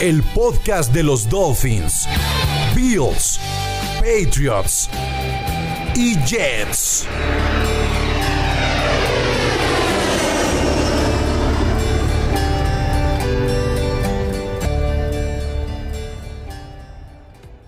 El podcast de los Dolphins, Bills, Patriots y Jets.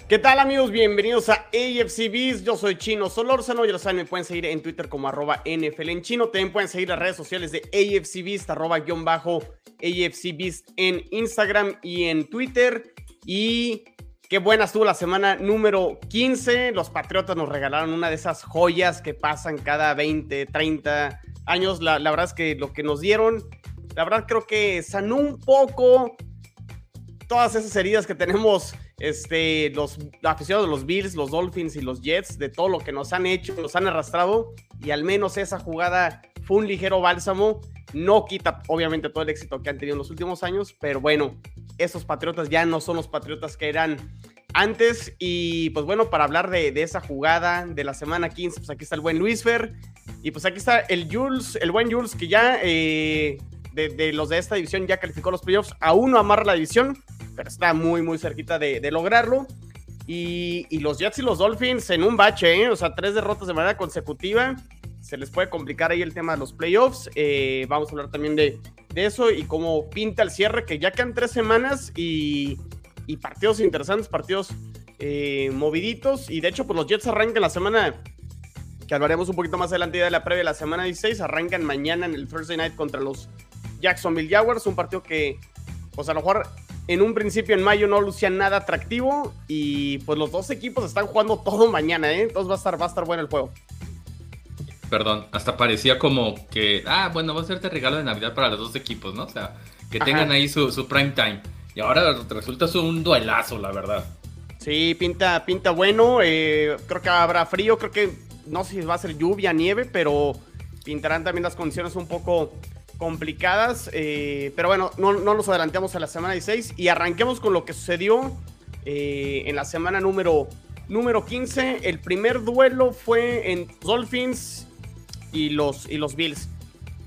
¿Qué tal amigos? Bienvenidos a AFC Beast. Yo soy Chino Solórzano. Ya lo saben, me pueden seguir en Twitter como arroba NFL en chino. También pueden seguir las redes sociales de AFC Beast, arroba guion bajo AFC Beast en Instagram y en Twitter. Y qué buena estuvo la semana número 15. Los Patriotas nos regalaron una de esas joyas que pasan cada 20, 30 años. La, la verdad es que lo que nos dieron, la verdad creo que sanó un poco todas esas heridas que tenemos este, los aficionados de los Bills, los Dolphins y los Jets, de todo lo que nos han hecho, nos han arrastrado, y al menos esa jugada fue un ligero bálsamo. No quita, obviamente, todo el éxito que han tenido en los últimos años, pero bueno, esos Patriotas ya no son los Patriotas que eran antes. Y pues bueno, para hablar de, esa jugada de la semana 15, pues aquí está el buen Luis Fer. Y pues aquí está el Jules, el buen Jules, que ya eh, de, de, los de esta división ya calificó los playoffs. Aún no amarra la división, pero está muy, muy cerquita de, lograrlo. Y, los Jets y los Dolphins en un bache, ¿eh? o sea, tres derrotas de manera consecutiva. Se les puede complicar ahí el tema de los playoffs. Eh, vamos a hablar también de, eso y cómo pinta el cierre, que ya quedan tres semanas y, y partidos interesantes, partidos eh, moviditos. Y de hecho, pues los Jets arrancan la semana que hablaremos un poquito más adelante de la previa la semana 16. Arrancan mañana en el Thursday Night contra los Jacksonville Jaguars, un partido que, pues a lo mejor en un principio en mayo no lucía nada atractivo y pues los dos equipos están jugando todo mañana, ¿eh? entonces va a estar, va a estar bueno el juego. Perdón, hasta parecía como que, ah, bueno, va a ser este regalo de Navidad para los dos equipos, ¿no? O sea, que tengan Ajá. ahí su, su, prime time. Y ahora resulta un duelazo, la verdad. Sí, pinta, pinta bueno. Eh, creo que habrá frío, creo que no sé si va a ser lluvia, nieve, pero pintarán también las condiciones un poco complicadas. Eh, pero bueno, no, no, nos adelantemos a la semana 16 y arranquemos con lo que sucedió eh, en la semana número, número 15. El primer duelo fue en Dolphins y los, y los Bills.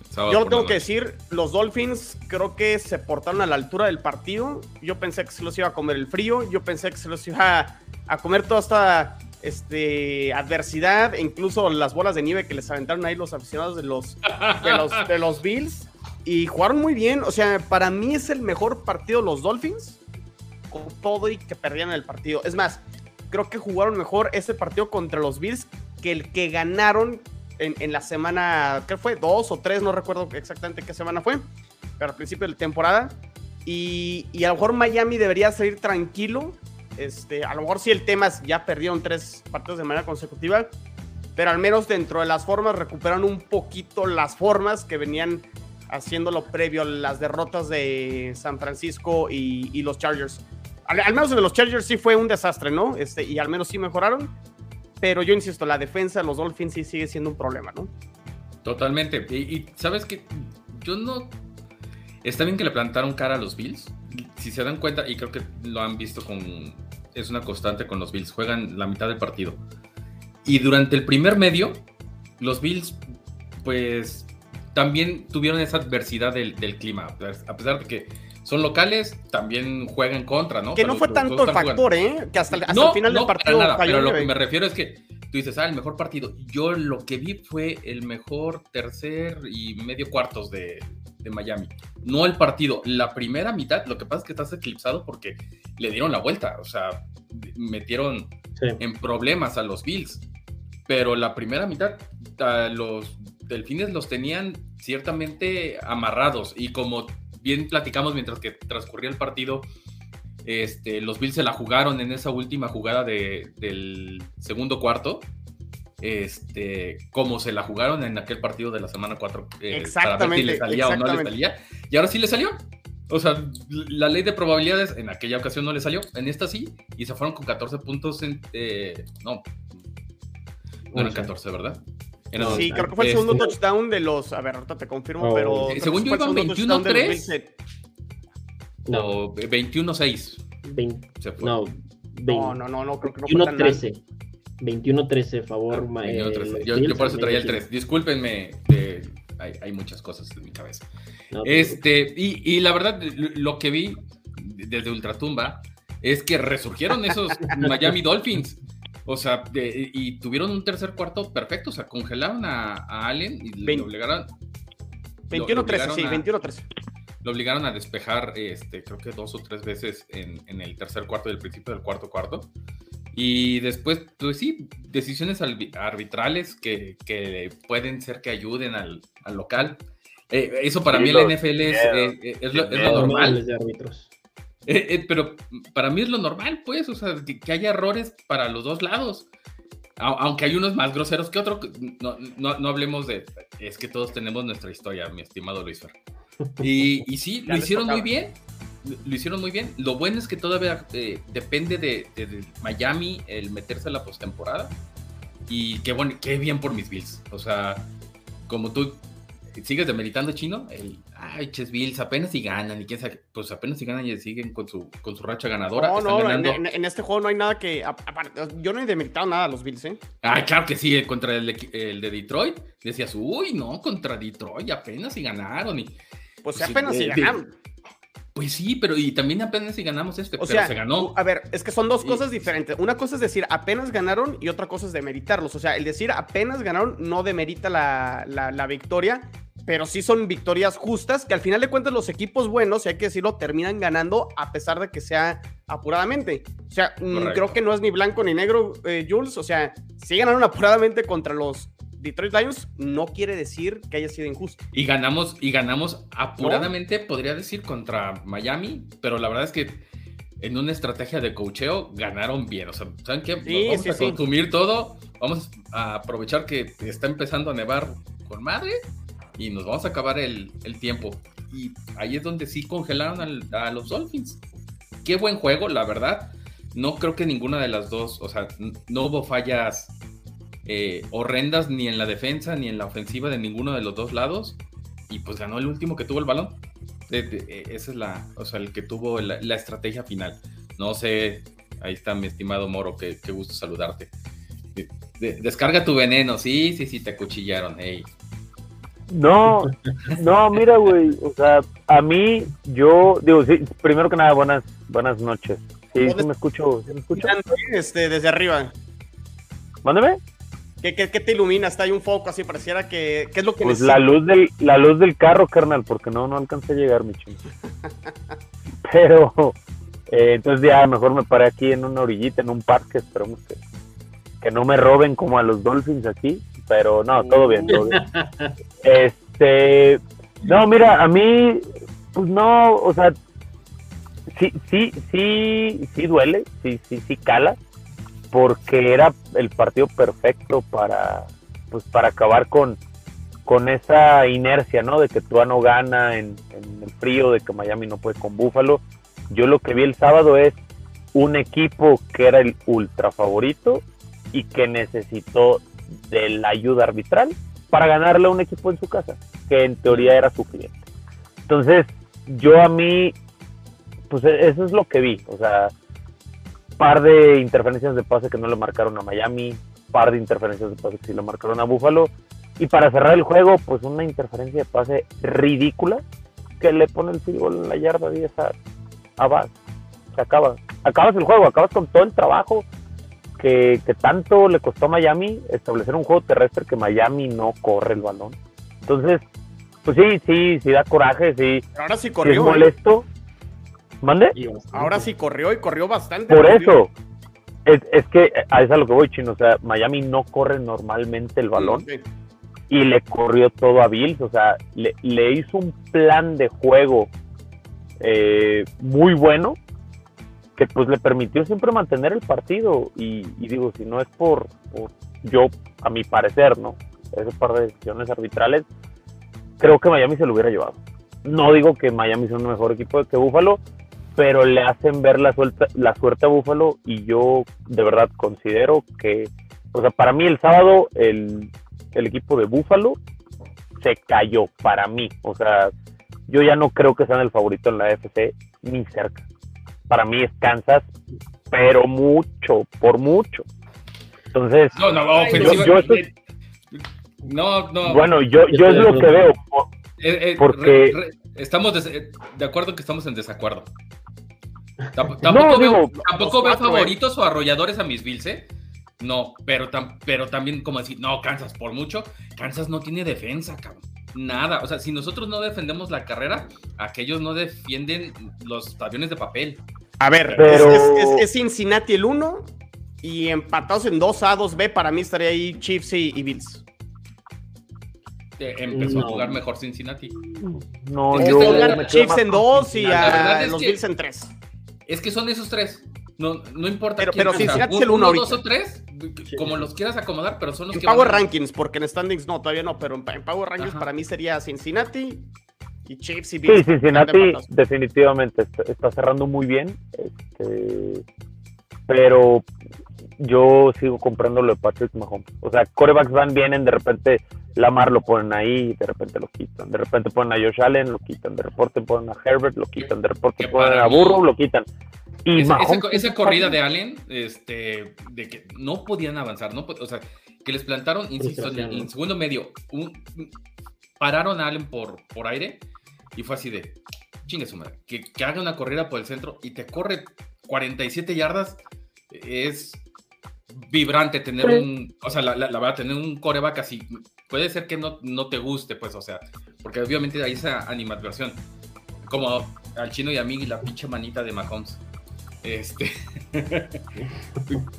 Sábado Yo tengo que decir, los Dolphins creo que se portaron a la altura del partido. Yo pensé que se los iba a comer el frío. Yo pensé que se los iba a, a comer toda esta este, adversidad, incluso las bolas de nieve que les aventaron ahí los aficionados de los, de los, Bills. Y jugaron muy bien. O sea, para mí es el mejor partido los Dolphins. Con todo y que perdían el partido. Es más, creo que jugaron mejor ese partido contra los Bills que el que ganaron en, en la semana, ¿qué fue? Dos o tres, no recuerdo exactamente qué semana fue. Pero al principio de la temporada. Y, y a lo mejor Miami debería salir tranquilo este, a lo mejor sí el tema es ya perdieron tres partidos de manera consecutiva, pero al menos dentro de las formas recuperaron un poquito las formas que venían haciéndolo previo a las derrotas de San Francisco y, y los Chargers. Al, menos en los Chargers sí fue un desastre, ¿no? Este, y al menos sí mejoraron, pero yo insisto, la defensa de los Dolphins sí sigue siendo un problema, ¿no? Totalmente. Y, y sabes que yo no... Está bien que le plantaron cara a los Bills. Si se dan cuenta, y creo que lo han visto con es una constante con los Bills, juegan la mitad del partido. Y durante el primer medio, los Bills, pues, también tuvieron esa adversidad del, del clima, a pesar de que son locales, también juegan contra, ¿no? Que no los, fue tanto el factor, ¿eh? Que hasta, hasta no, el final no, del partido. Nada, pero lo que me refiero es que tú dices, ah, el mejor partido. Yo lo que vi fue el mejor tercer y medio cuartos de, de Miami. No el partido. La primera mitad, lo que pasa es que estás eclipsado porque le dieron la vuelta. O sea, metieron sí. en problemas a los Bills. Pero la primera mitad, los delfines los tenían ciertamente amarrados. Y como bien platicamos mientras que transcurría el partido, este, los Bills se la jugaron en esa última jugada de, del segundo cuarto. Este, como se la jugaron en aquel partido de la semana 4 eh, exactamente, para ver si le salía o no le salía. Y ahora sí le salió. O sea, la ley de probabilidades en aquella ocasión no le salió, en esta sí, y se fueron con 14 puntos en... Eh, no, no eran 14, ¿verdad? sí, creo que fue el segundo touchdown de los... A ver, ahorita te confirmo, Oh. pero... Eh, según yo iban fue el segundo touchdown de los 21-3. Bills, eh. O 21-6 Vein- se fue. no, No, no, no, no, creo que no fue tan mal. 21-13. 21-13, favor. ma- eh, 21-13. los Yo, por eso traía el medio 3. Discúlpenme, eh, hay, hay muchas cosas en mi cabeza. No, Este, y, y la verdad, lo que vi desde Ultratumba es que resurgieron esos Miami Dolphins. O sea, de- y tuvieron un tercer cuarto perfecto. O sea, congelaron a, a Allen y le obligaron. lo- lo 21-13, obligaron sí, a- 21-13. Lo obligaron a despejar, este, creo que dos o tres veces en, en el tercer cuarto y el principio del cuarto cuarto. Y después, pues sí, decisiones arbitrales que, que pueden ser que ayuden al, al local. Eh, eso para Sí, mí la NFL es, miedo. eh, eh, es lo, es lo normal. de árbitros. Eh, eh, pero para mí es lo normal, pues, o sea, que, que haya errores para los dos lados. A- aunque hay unos más groseros que otros, no, no, no hablemos de... Es que todos tenemos nuestra historia, mi estimado Luis Fer. Y, y sí, lo hicieron muy bien. Lo hicieron muy bien. Lo bueno es que todavía eh, depende de, de- de Miami el meterse a la postemporada. Y qué bueno, qué bien por mis Bills. O sea, como tú sigues demeritando chino, el ay, ches Bills apenas si ganan y quién sabe, pues apenas si ganan y siguen con su, con su racha ganadora. No, no, en, en- este juego no hay nada que. aparte, yo no he demeritado nada a los Bills, ¿eh? Ay, claro que sí, contra el, de Detroit. Decías, uy, no, contra Detroit apenas si ganaron. Y, Pues Pues apenas si eh, ganaron. Pues sí, pero y también apenas si ganamos este, O pero sea, se ganó. a ver, es que son dos Sí. cosas diferentes. Una cosa es decir apenas ganaron y otra cosa es demeritarlos. O sea, el decir apenas ganaron no demerita la, la- la victoria, pero sí son victorias justas que al final de cuentas los equipos buenos, y hay que decirlo, terminan ganando a pesar de que sea apuradamente. O sea, mm, Correcto. creo que no es ni blanco ni negro, eh, Jules. O sea, si ganaron apuradamente contra los Detroit Lions, no quiere decir que haya sido injusto. Y ganamos, y ganamos apuradamente, podría decir, contra Miami, pero la verdad es que en una estrategia de cocheo ganaron bien. O sea, ¿saben qué? Nos vamos sí, a sí. consumir todo, vamos a aprovechar que está empezando a nevar con madre y nos vamos a acabar el, el tiempo. Y ahí es donde sí congelaron al- a los Dolphins. Qué buen juego, la verdad. No creo que ninguna de las dos, o sea, no hubo fallas eh, horrendas ni en la defensa ni en la ofensiva de ninguno de los dos lados. Y pues ganó el último que tuvo el balón. De- de- eh, esa es la, o sea, el que tuvo la, la estrategia final. No sé, ahí está mi estimado Moro, qué, qué gusto saludarte. De- de- descarga tu veneno, sí, sí, sí, te acuchillaron. ey. No, no, mira, güey, o sea, a mí, yo, digo, sí, primero que nada, buenas, buenas noches. Sí, sí me escucho, ¿sí me escucho? Este, desde arriba. Mándeme. ¿Qué, qué, qué te ilumina? Está ahí un foco así, pareciera que. ¿Qué es lo que Pues la luz del, la luz del carro, carnal, porque no, no alcancé a llegar, mi chino. Pero, eh, entonces ya mejor me paré aquí en una orillita, en un parque, esperemos que, que no me roben como a los Dolphins aquí, pero no, todo bien, todo bien. Este, no, mira, a mí, pues no, o sea, sí, sí, sí, sí duele, sí, sí, sí cala, porque era el partido perfecto para, pues para acabar con, con esa inercia, ¿no? De que Tua no gana en, en el frío, de que Miami no puede con Búfalo. Yo lo que vi el sábado es un equipo que era el ultra favorito y que necesitó de la ayuda arbitral para ganarle a un equipo en su casa, que en teoría era su cliente. Entonces, yo a mí, pues e- eso es lo que vi, o sea, par de interferencias de pase que no le marcaron a Miami, par de interferencias de pase que sí le marcaron a Buffalo, y para cerrar el juego, pues una interferencia de pase ridícula que le pone el goal en la yarda 10 a, a Bass. Se acaba. Acabas el juego, acabas con todo el trabajo que, que tanto le costó a Miami establecer un juego terrestre que Miami no corre el balón. Entonces, pues sí, sí, sí da coraje, sí, Pero ahora sí sí es corrió. ¿eh? ¿Mande? Y. Ahora sí corrió y corrió bastante. Por eso, es, es que a eso es a lo que voy, chino. O sea, Miami no corre normalmente el balón Sí. y le corrió todo a Bills. O sea, le, le hizo un plan de juego eh, muy bueno que pues le permitió siempre mantener el partido. Y, y digo, si no es por, por yo, a mi parecer, ¿no? Ese par de decisiones arbitrales, creo que Miami se lo hubiera llevado. No digo que Miami sea un mejor equipo que Buffalo, pero le hacen ver la, suelta, la suerte a Buffalo y yo de verdad considero que, o sea, para mí el sábado el, el equipo de Buffalo se cayó para mí. O sea, yo ya no creo que sean el favorito en la FC ni cerca. Para mí es Kansas, pero mucho, por mucho. Entonces, No, no, ofensiva- yo- yo eh, no, no. bueno, yo, Yo es lo que veo. Eh, eh, porque- re- re- estamos eh, de acuerdo que estamos en desacuerdo. Tamp- No, Tampoco, veo, digo, tampoco veo cuatro, favoritos o arrolladores a mis Bills, ¿eh? No, pero, tam- pero también como decir, no, Kansas, por mucho, Kansas no tiene defensa, cabrón. Nada, o sea, si nosotros no defendemos la carrera, aquellos no defienden los aviones de papel. A ver, Pero- es, es- es- es Cincinnati el 1 y empatados en 2A, 2B, para mí estaría ahí Chiefs y, y Bills. Eh, empezó No. a jugar mejor Cincinnati. No, Es que yo Pongan me Chiefs en 2 y a los que- Bills en 3. Es que son esos tres. No, no importa Pero- quién pero Cincinnati es el uno dos ahorita. o tres, como los quieras acomodar, pero son los En que Power van a- Rankings, porque en Standings no, todavía no, pero en, en Power Rankings Ajá. para mí sería Cincinnati y Chiefs y Bills. Sí, Cincinnati definitivamente está, está cerrando muy bien, este, pero yo sigo comprando lo de Patrick Mahomes. O sea, corebacks van, vienen, de repente Lamar lo ponen ahí, de repente lo quitan. De repente ponen a Josh Allen, lo quitan. De repente ponen a Herbert, lo quitan. De repente ponen a Burrow, lo quitan. Y Esa, Mahomes corrida de. Allen, este, de que no podían avanzar, no o sea, que les plantaron, insisto, en, segundo medio, un- pararon a Allen por, por aire y fue así de, chingue su madre, que, que haga una corrida por el centro y te corre 47 yardas, es vibrante tener Sí. un, o sea, la, la, la verdad, tener un coreback así, puede ser que no, no te guste, pues, o sea, porque obviamente hay esa animadversión, como al chino y a mí la pinche manita de Mahomes. Este.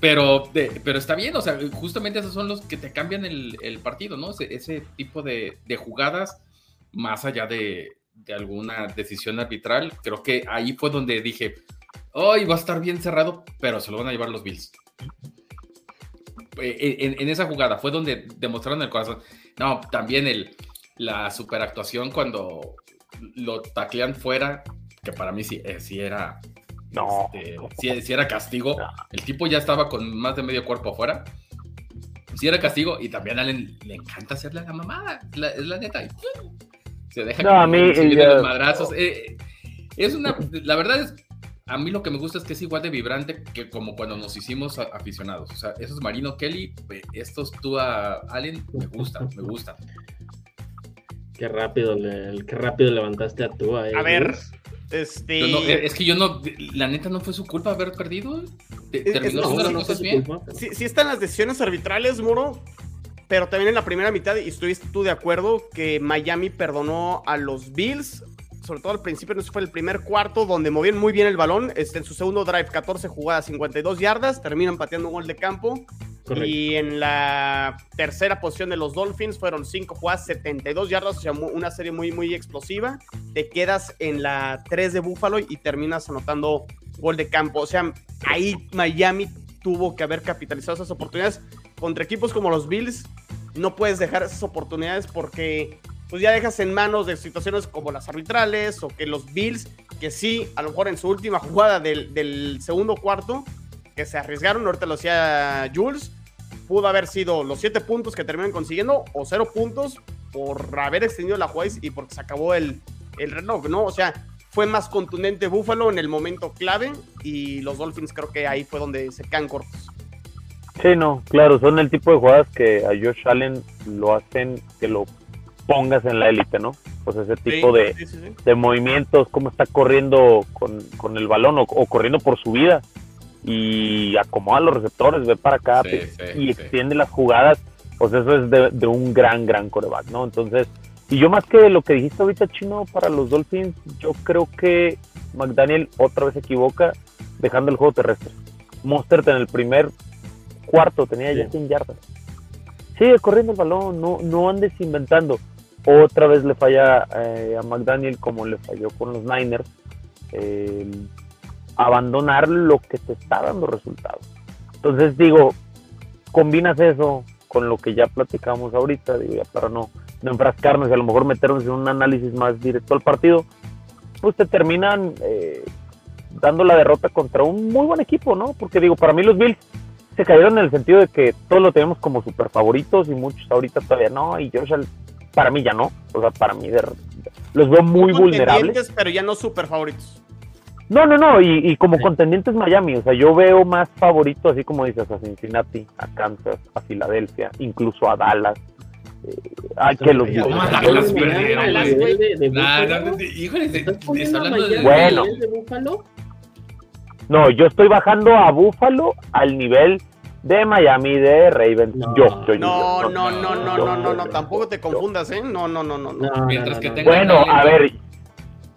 pero, de- pero está bien, o sea, justamente esos son los que te cambian el, el partido, ¿no? Ese, ese tipo de, de jugadas, más allá de, de alguna decisión arbitral, creo que ahí fue donde dije, hoy va a estar bien cerrado, pero se lo van a llevar los Bills. Eh, En, en esa jugada fue donde demostraron el corazón. No, también el, la superactuación cuando lo taclean fuera, que para mí sí, eh, sí era No. este, si, si era castigo, No. el tipo ya estaba con más de medio cuerpo afuera. Si era castigo, y también a Allen le encanta hacerle a la mamada, la- es la neta. se deja No, a mí, los madrazos. eh, es una, la verdad es, a mí lo que me gusta es que es igual de vibrante que como cuando nos hicimos aficionados. O sea, esos Marino Kelly, eh, estos tú a Allen, me gustan, me gustan. Qué rápido, le, qué rápido levantaste a tú. eh, A ver, este. No- eh, es que yo no, la neta no fue su culpa haber perdido. Es- Terminó no, las no cosas fue su bien. culpa. Sí, sí están las decisiones arbitrales, Muro, pero también en la primera mitad, y estuviste tú de acuerdo, que Miami perdonó a los Bills, sobre todo al principio, no sé fue el primer cuarto, donde movían muy bien el balón, este, en su segundo drive, 14 jugadas, 52 yardas, terminan pateando un gol de campo, Correcto. y en la tercera posición de los Dolphins fueron 5 jugadas, 72 yardas, o sea, una serie muy, muy explosiva, te quedas en la 3 de Buffalo y terminas anotando gol de campo, o sea, ahí Miami tuvo que haber capitalizado esas oportunidades contra equipos como los Bills. No puedes dejar esas oportunidades porque pues ya dejas en manos de situaciones como las arbitrales o que los Bills, que sí, a lo mejor en su última jugada del, segundo cuarto, que se arriesgaron, ahorita lo hacía Jules, pudo haber sido los siete puntos que terminan consiguiendo o cero puntos por haber extendido la jugada y porque se acabó el, el reloj, ¿no? O sea, fue más contundente Buffalo en el momento clave y los Dolphins creo que ahí fue donde se quedan cortos. Sí, no, claro, son el tipo de jugadas que a Josh Allen lo hacen que lo pongas en la élite, ¿no? Pues ese tipo Sí, de, sí, sí, sí. de movimientos, cómo está corriendo con, con el balón o, o corriendo por su vida y acomoda los receptores, ve para acá Sí, sí, y sí. extiende las jugadas, pues eso es de, de un gran, gran coreback, ¿no? Entonces, y yo más que lo que dijiste ahorita, Chino, para los Dolphins, yo creo que McDaniel otra vez se equivoca dejando el juego terrestre. Mostert en el primer cuarto tenía ya Sí. 100 yardas. Sigue corriendo el balón, no, no andes inventando. Otra vez le falla eh, a McDaniel como le falló con los Niners. el abandonar lo que te está dando resultados. Entonces digo, combinas eso con lo que ya platicamos ahorita, digo, ya para no no enfrascarnos y a lo mejor meternos en un análisis más directo al partido, pues te terminan eh, dando la derrota contra un muy buen equipo, ¿no? Porque digo, para mí los Bills se cayeron en el sentido de que todos lo tenemos como super favoritos y muchos ahorita todavía no, y Josh para mí ya no, o sea, para mí de- los veo muy vulnerables. contendientes, Pero ya no super favoritos. No, no, no, y, y como Sí. contendientes Miami, o sea, yo veo más favoritos, así como dices, a Cincinnati, a Kansas, a Filadelfia, incluso a Dallas. eh, ay, que los No, Dallas perdieron, ya, güey. nivel de- de Nah, Buffalo. no, no, híjole, de- ¿Estás de- poniendo está a hablando de. Miami Bueno. No, yo estoy bajando a Buffalo al nivel de Miami, de Ravens. No. yo, yo, yo, No, yo, no, no, no, yo, no, no, no, tampoco te confundas, ¿eh? No, no, no, no. no. No, Mientras no, que tenga-. Bueno, a ver,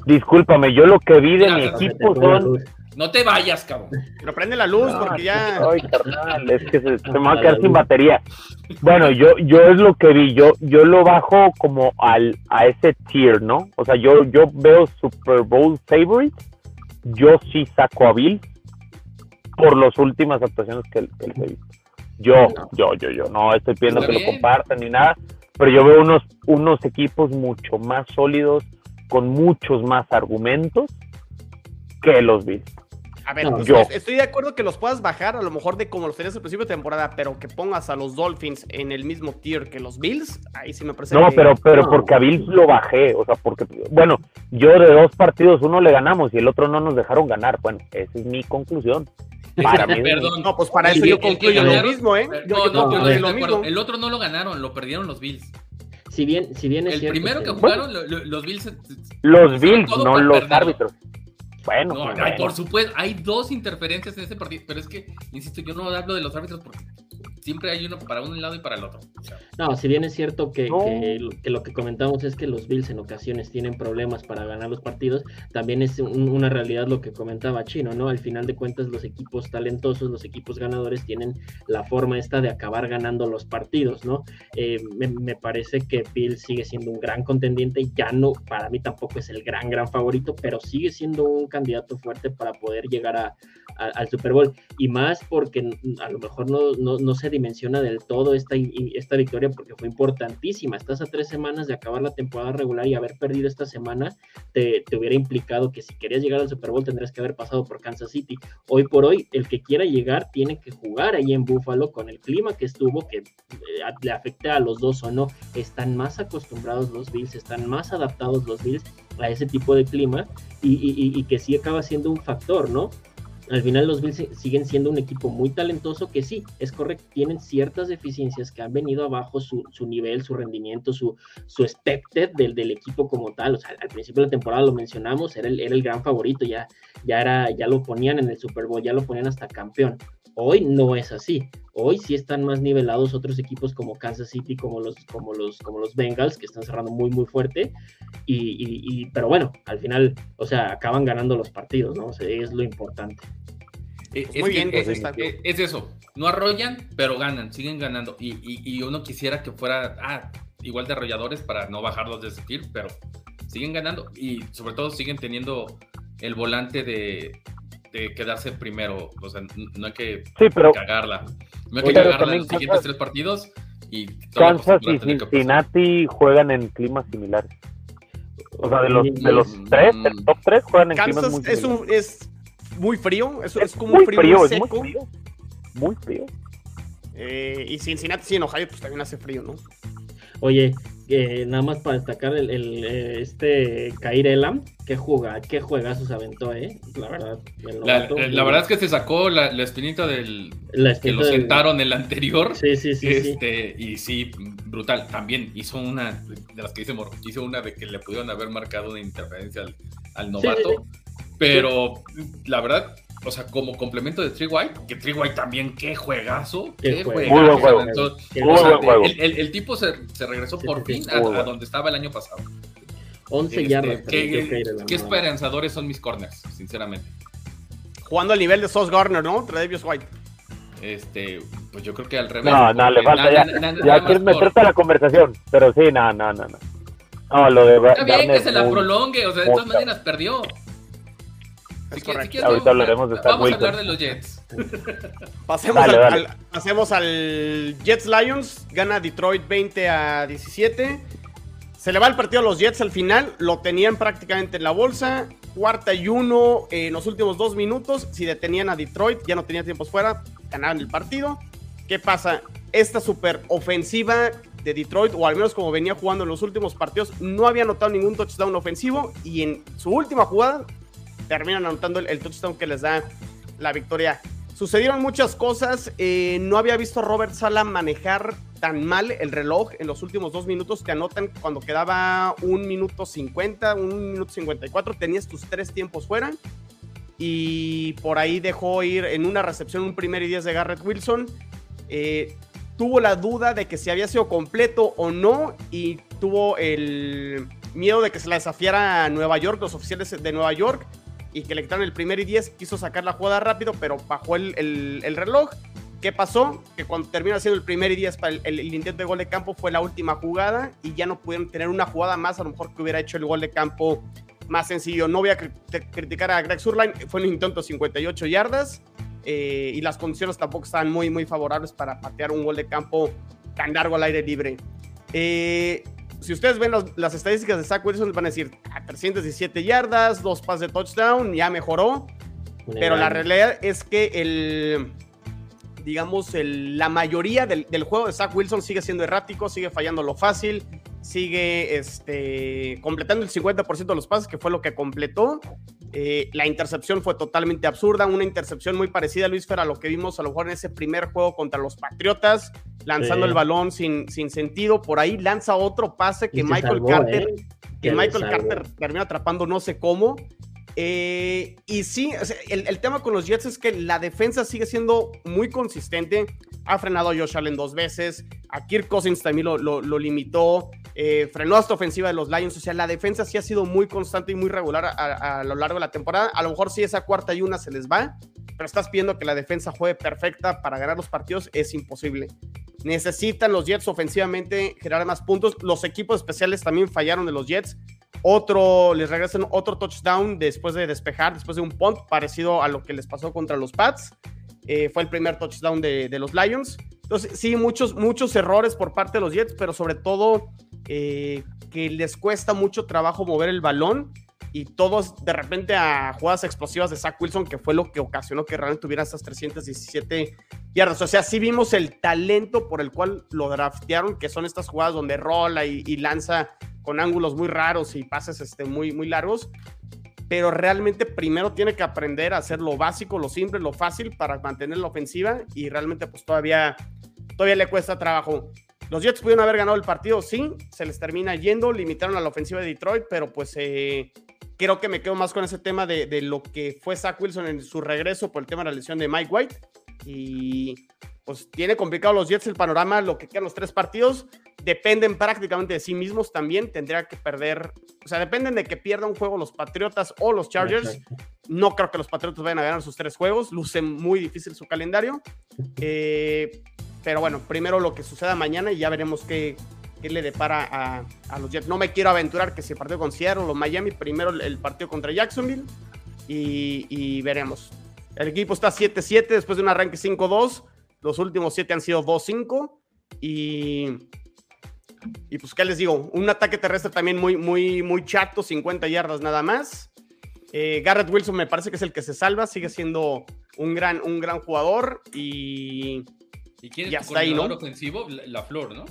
discúlpame, yo lo que vi de mi equipo son... No te vayas, cabrón. Pero prende la luz No, porque ya. Ay, carnal, es que se, se me va a quedar sin batería. Bueno, yo, yo es lo que vi, yo, yo lo bajo como al, a ese tier, ¿no? O sea, yo, yo veo Super Bowl favorite, yo sí saco a Bill por las últimas actuaciones que, que les he visto. Yo, yo, yo, yo, no estoy pidiendo Está que lo bien. compartan ni nada, pero yo veo unos, unos equipos mucho más sólidos, con muchos más argumentos que los Bills. A ver, No, yo. es- estoy de acuerdo que los puedas bajar, a lo mejor de como los tenías al principio de temporada, pero que pongas a los Dolphins en el mismo tier que los Bills, ahí sí me parece No, que- pero, pero no. porque a Bills lo bajé, o sea, porque, bueno, yo de dos partidos uno le ganamos y el otro no nos dejaron ganar. Bueno, esa es mi conclusión. Para mí, Perdón. No, pues para eso yo el concluyo lo mismo, ¿eh? Yo, No, yo no, lo mismo. El otro no lo ganaron, lo perdieron los Bills. Si bien, si bien es El cierto primero que jugaron, lo- lo- los Bills. los Bills, no los árbitros. Bueno, No, pues, hay, bueno. por supuesto, hay dos interferencias en ese partido, pero es que, insisto, yo no hablo de los árbitros porque siempre hay uno para un lado y para el otro. O sea, No, si bien es cierto que, No. que lo- que lo que comentamos es que los Bills en ocasiones tienen problemas para ganar los partidos, también es un- una realidad lo que comentaba Chino, ¿no? Al final de cuentas los equipos talentosos, los equipos ganadores tienen la forma esta de acabar ganando los partidos, ¿no? Eh, me, me parece que Bills sigue siendo un gran contendiente, ya no, para mí tampoco es el gran, gran favorito, pero sigue siendo un candidato fuerte para poder llegar a, al Super Bowl y más porque a lo mejor no, no, no se dimensiona del todo esta, esta victoria porque fue importantísima. Estás a tres semanas de acabar la temporada regular y haber perdido esta semana te, te hubiera implicado que si querías llegar al Super Bowl tendrías que haber pasado por Kansas City. Hoy por hoy, el que quiera llegar tiene que jugar ahí en Buffalo con el clima que estuvo, que eh, le afecte a los dos o no. Están más acostumbrados los Bills, están más adaptados los Bills a ese tipo de clima y, y- y- que sí acaba siendo un factor, ¿no? Al final los Bills si- siguen siendo un equipo muy talentoso que sí, es correcto, tienen ciertas deficiencias que han venido abajo su, su nivel, su rendimiento, su, su expected del, del equipo como tal. O sea, al principio de la temporada lo mencionamos, era el, era el gran favorito, ya, ya, era, ya lo ponían en el Super Bowl, ya lo ponían hasta campeón. Hoy no es así. Hoy sí están más nivelados otros equipos como Kansas City, como los, como los, como los Bengals, que están cerrando muy, muy fuerte. Y, y- y- pero bueno, al final, o sea, acaban ganando los partidos, ¿no? O sea, es lo importante. eh, muy bien, es, pues, eh, es eso. No arrollan, pero ganan, siguen ganando. Y, y- y uno quisiera que fuera ah, igual de arrolladores para no bajarlos de ese tier, pero siguen ganando y sobre todo siguen teniendo el volante de, de quedarse primero. O sea, no hay que Sí, pero cagarla. No hay que cagarla en los siguientes tres partidos y Kansas y. Cincinnati juegan en climas similares. O sea, de los, de los Mm. tres, el top tres juegan en climas Kansas muy es, similares. un, es muy frío, es, es como muy un frío, muy frío, es seco. muy frío. Muy frío. Eh, y Cincinnati, sí, en Ohio, pues también hace frío, ¿no? Oye, eh, nada más para destacar el, el, eh, este Kair Elam, que juega, qué juegazos aventó, eh. La verdad, el La, novato, la- la verdad es que se sacó la, la espinita del que lo del- sentaron el anterior. Sí, sí, sí, sí. este, Y sí, brutal. También hizo una de las que dice Mor, hizo una de que le pudieron haber marcado una interferencia al, al novato. Pero la verdad, o sea, como complemento de Tree White, que Tree White también, qué juegazo. Qué juegazo. Muy buen juego. aventó. Qué Muy O sea, buen juego. el, el- el tipo se, se regresó Sí, por sí, sí. fin a, donde estaba el año pasado. 11 Este, yardas. qué, qué esperanzadores son mis corners, sinceramente. Jugando al nivel de Sauce Gardner, ¿no? Travis White. Este, pues yo creo que al revés. No, no, le falta na- ya. na- na- Ya quieres meterte a la conversación, pero sí, no, no, no, no. No, lo de Está bien que Garner se la prolongue, o sea, de todas maneras perdió. Es Si quieres- correcto. si quieres, Ahorita vamos- hablaremos de Vamos a hablar de los Jets. Pasemos, Dale, al, dale. al- pasemos al Jets Lions. Gana Detroit 20 a 17. Se le va el partido a los Jets al final, lo tenían prácticamente en la bolsa, cuarta y uno en los últimos dos minutos, si detenían a Detroit, ya no tenía tiempos fuera, ganaban el partido. ¿Qué pasa? Esta super ofensiva de Detroit, o al menos como venía jugando en los últimos partidos, no había anotado ningún touchdown ofensivo y en su última jugada terminan anotando el, touchdown que les da la victoria. Sucedieron muchas cosas, eh, no había visto a Robert Sala manejar tan mal el reloj en los últimos dos minutos. Te anotan cuando quedaba un minuto 50, un minuto 54, tenías tus tres tiempos fuera. Y por ahí dejó ir en una recepción un primer y diez de Garrett Wilson. Eh, tuvo la duda de que si había sido completo o no y tuvo el miedo de que se la desafiara a Nueva York, los oficiales de Nueva York, y que le quitaron el primer y 10, quiso sacar la jugada rápido, pero bajó el, el reloj ¿Qué pasó? Que cuando termina siendo el primer y 10 para el, intento de gol de campo fue la última jugada y ya no pudieron tener una jugada más, a lo mejor que hubiera hecho el gol de campo más sencillo. No voy a criticar a Greg Surline, fue un intento de 58 yardas eh, y las condiciones tampoco estaban muy, muy favorables para patear un gol de campo tan largo al aire libre. Eh, si ustedes ven las estadísticas de Zach Wilson, van a decir a ah, 317 yardas, dos pases de touchdown, ya mejoró. Pero la realidad es que el, digamos, la mayoría del, juego de Zach Wilson sigue siendo errático, sigue fallando lo fácil, sigue este, completando el 50% de los pases, que fue lo que completó. Eh, la intercepción fue totalmente absurda, una intercepción muy parecida, Luis Fer, a lo que vimos a lo mejor en ese primer juego contra los Patriotas, lanzando el balón sin, sin sentido. Por ahí lanza otro pase que Michael Carter, ¿eh? que Michael Carter termina atrapando no sé cómo. Eh, y sí, el, tema con los Jets es que la defensa sigue siendo muy consistente. Ha frenado a Josh Allen dos veces. A Kirk Cousins también lo, limitó. Eh, frenó esta ofensiva de los Lions. O sea, la defensa sí ha sido muy constante y muy regular a, lo largo de la temporada. A lo mejor si esa cuarta y una se les va, pero estás pidiendo que la defensa juegue perfecta para ganar los partidos. Es imposible. Necesitan los Jets ofensivamente generar más puntos. Los equipos especiales también fallaron de los Jets otro, les regresan otro touchdown después de despejar, después de un punt parecido a lo que les pasó contra los Pats. Eh, fue el primer touchdown de, los Lions. Entonces, sí, muchos, muchos errores por parte de los Jets, pero sobre todo eh, que les cuesta mucho trabajo mover el balón y todos de repente a jugadas explosivas de Zach Wilson, que fue lo que ocasionó que realmente tuviera esas 317 yardas. O sea, sí vimos el talento por el cual lo draftearon, que son estas jugadas donde rola y lanza con ángulos muy raros y pases este, muy, muy largos. Pero realmente primero tiene que aprender a hacer lo básico, lo simple, lo fácil para mantener la ofensiva y realmente pues todavía, todavía le cuesta trabajo. Los Jets pudieron haber ganado el partido, sí, se les termina yendo, limitaron a la ofensiva de Detroit, pero pues eh, creo que me quedo más con ese tema de, de, lo que fue Zach Wilson en su regreso por el tema de la lesión de Mike White. Y pues tiene complicado los Jets el panorama, lo que quedan los tres partidos, dependen prácticamente de sí mismos también, tendría que perder, o sea, dependen de que pierda un juego los Patriotas o los Chargers. No creo que los Patriotas vayan a ganar sus tres juegos, luce muy difícil su calendario. Eh, pero bueno, primero lo que suceda mañana y ya veremos qué, qué le depara a, a, los Jets. No me quiero aventurar que si el partido con Seattle o Miami, primero el partido contra Jacksonville y, y veremos. El equipo está 7-7 después de un arranque 5-2 los últimos siete han sido 2-5 y... Y pues, ¿qué les digo? Un ataque terrestre también muy, muy, muy chato, 50 yardas nada más. Eh, Garrett Wilson me parece que es el que se salva, sigue siendo un gran, un gran jugador y... ¿Y quién es ahí, ofensivo? La, Flor, ¿no?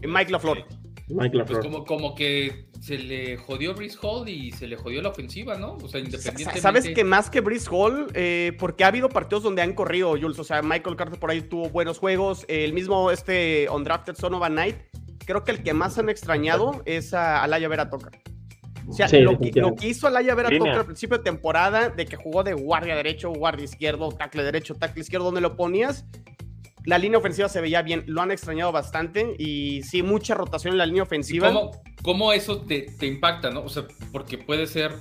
Mike LaFleur. Mike Pues como, como que se le jodió Brice Hall y se le jodió la ofensiva, ¿no? O sea, independientemente. ¿Sabes que más que Brice Hall? Eh, porque ha habido partidos donde han corrido, Jules. O sea, Michael Carter por ahí tuvo buenos juegos. El mismo este Undrafted Sonova Knight. Creo que el que más han extrañado es a Alaya Vera Toca. O sea, lo, que, hizo Alaya Vera Toca al principio de temporada, de que jugó de guardia derecho, guardia izquierdo, tackle derecho, tackle izquierdo, donde lo ponías, la línea ofensiva se veía bien, lo han extrañado bastante y sí, mucha rotación en la línea ofensiva. Cómo, eso te, impacta, no? O sea, porque puede ser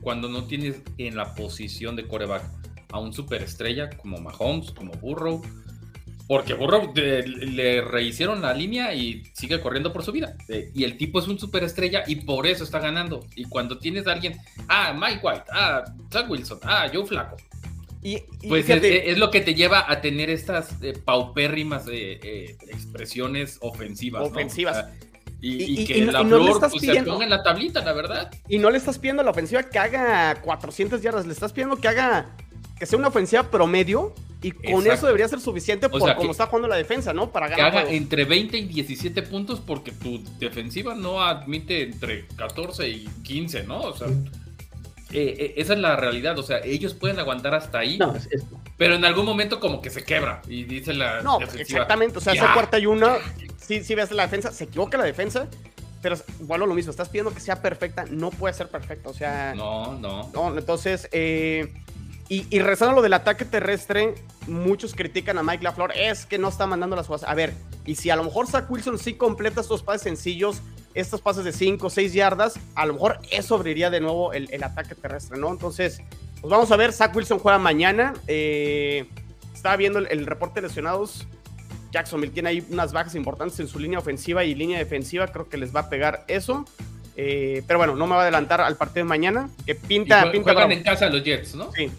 cuando no tienes en la posición de coreback a un superestrella como Mahomes, como Burrow, porque Burrow le rehicieron la línea y sigue corriendo por su vida. y el tipo es un superestrella y por eso está ganando. Y cuando tienes a alguien, ah, Mike White, ah, Zach Wilson, ah, Joe Flaco, pues es, lo que te lleva a tener estas eh, paupérrimas eh, eh, expresiones ofensivas. Ofensivas. Y, que la flor pues, se ponga en la tablita, la verdad. Y no le estás pidiendo a la ofensiva que haga 400 yardas, le estás pidiendo que haga, que sea una ofensiva promedio y con eso debería ser suficiente por cómo está jugando la defensa, ¿no? Para ganar. Que haga entre 20 y 17 puntos porque tu defensiva no admite entre 14 y 15, ¿no? O sea, eh, eh, esa es la realidad. O sea, ellos pueden aguantar hasta ahí. No, es, pero en algún momento como que se quebra y dice la No, exactamente, o sea, esa cuarta y una, sí, sí ves la defensa, se equivoca la defensa, pero bueno, lo mismo, estás pidiendo que sea perfecta, no puede ser perfecta, o sea... No, no. No, entonces, eh, y, y rezando lo del ataque terrestre, muchos critican a Mike LaFleur, es que no está mandando las jugadas. A ver, y si a lo mejor Zach Wilson sí completa estos pases sencillos, estos pases de 5 o 6 yardas, a lo mejor eso abriría de nuevo el, el ataque terrestre, ¿no? Entonces, pues vamos a ver, Zach Wilson juega mañana. Eh, estaba viendo el, reporte de lesionados. Jacksonville tiene ahí unas bajas importantes en su línea ofensiva y línea defensiva. Creo que les va a pegar eso. Eh, pero bueno, no me va a adelantar al partido de mañana. Que pinta. pinta juegan en casa los Jets, ¿no? Sí.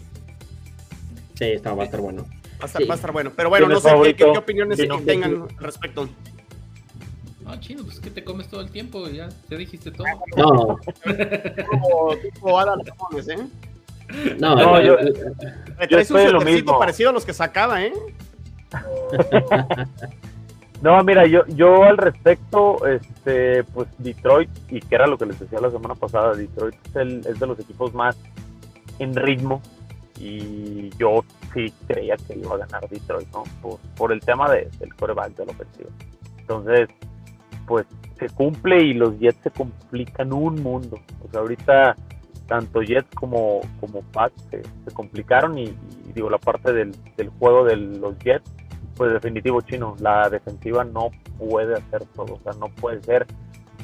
Sí, está, va a estar bueno. Va a estar, bueno. Pero bueno, no sé qué, opiniones tengan al respecto. No, chino, pues que te comes todo el tiempo, ya te dijiste todo. No. tipo, tipo Adam ¿eh? No, no yo, yo estoy un lo mismo. parecido a los que sacaba, ¿eh? no, mira, yo, yo al respecto, este, pues Detroit, y que era lo que les decía la semana pasada, Detroit es, el, es de los equipos más en ritmo, y yo sí creía que iba a ganar Detroit, ¿no? Por, el tema de, del coreback de la ofensiva. Entonces, pues se cumple y los Jets se complican un mundo. O sea, ahorita tanto Jets como, como Pats se, complicaron y, digo, la parte del, juego de los Jets, pues definitivo chino, la defensiva no puede hacer todo, o sea, no puede ser,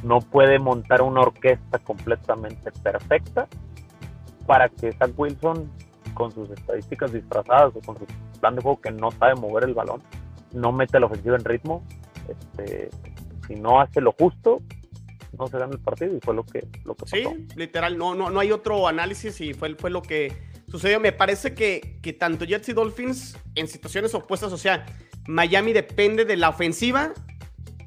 no puede montar una orquesta completamente perfecta para que Zach Wilson con sus estadísticas disfrazadas o con su plan de juego que no sabe mover el balón, no mete la ofensiva en ritmo, este, si no hace lo justo, no se gana el partido y fue lo que, lo que pasó. Sí, literal, no, no, no hay otro análisis y fue, fue lo que sucedió. Me parece que, que tanto Jets y Dolphins en situaciones opuestas, o sea, Miami depende de la ofensiva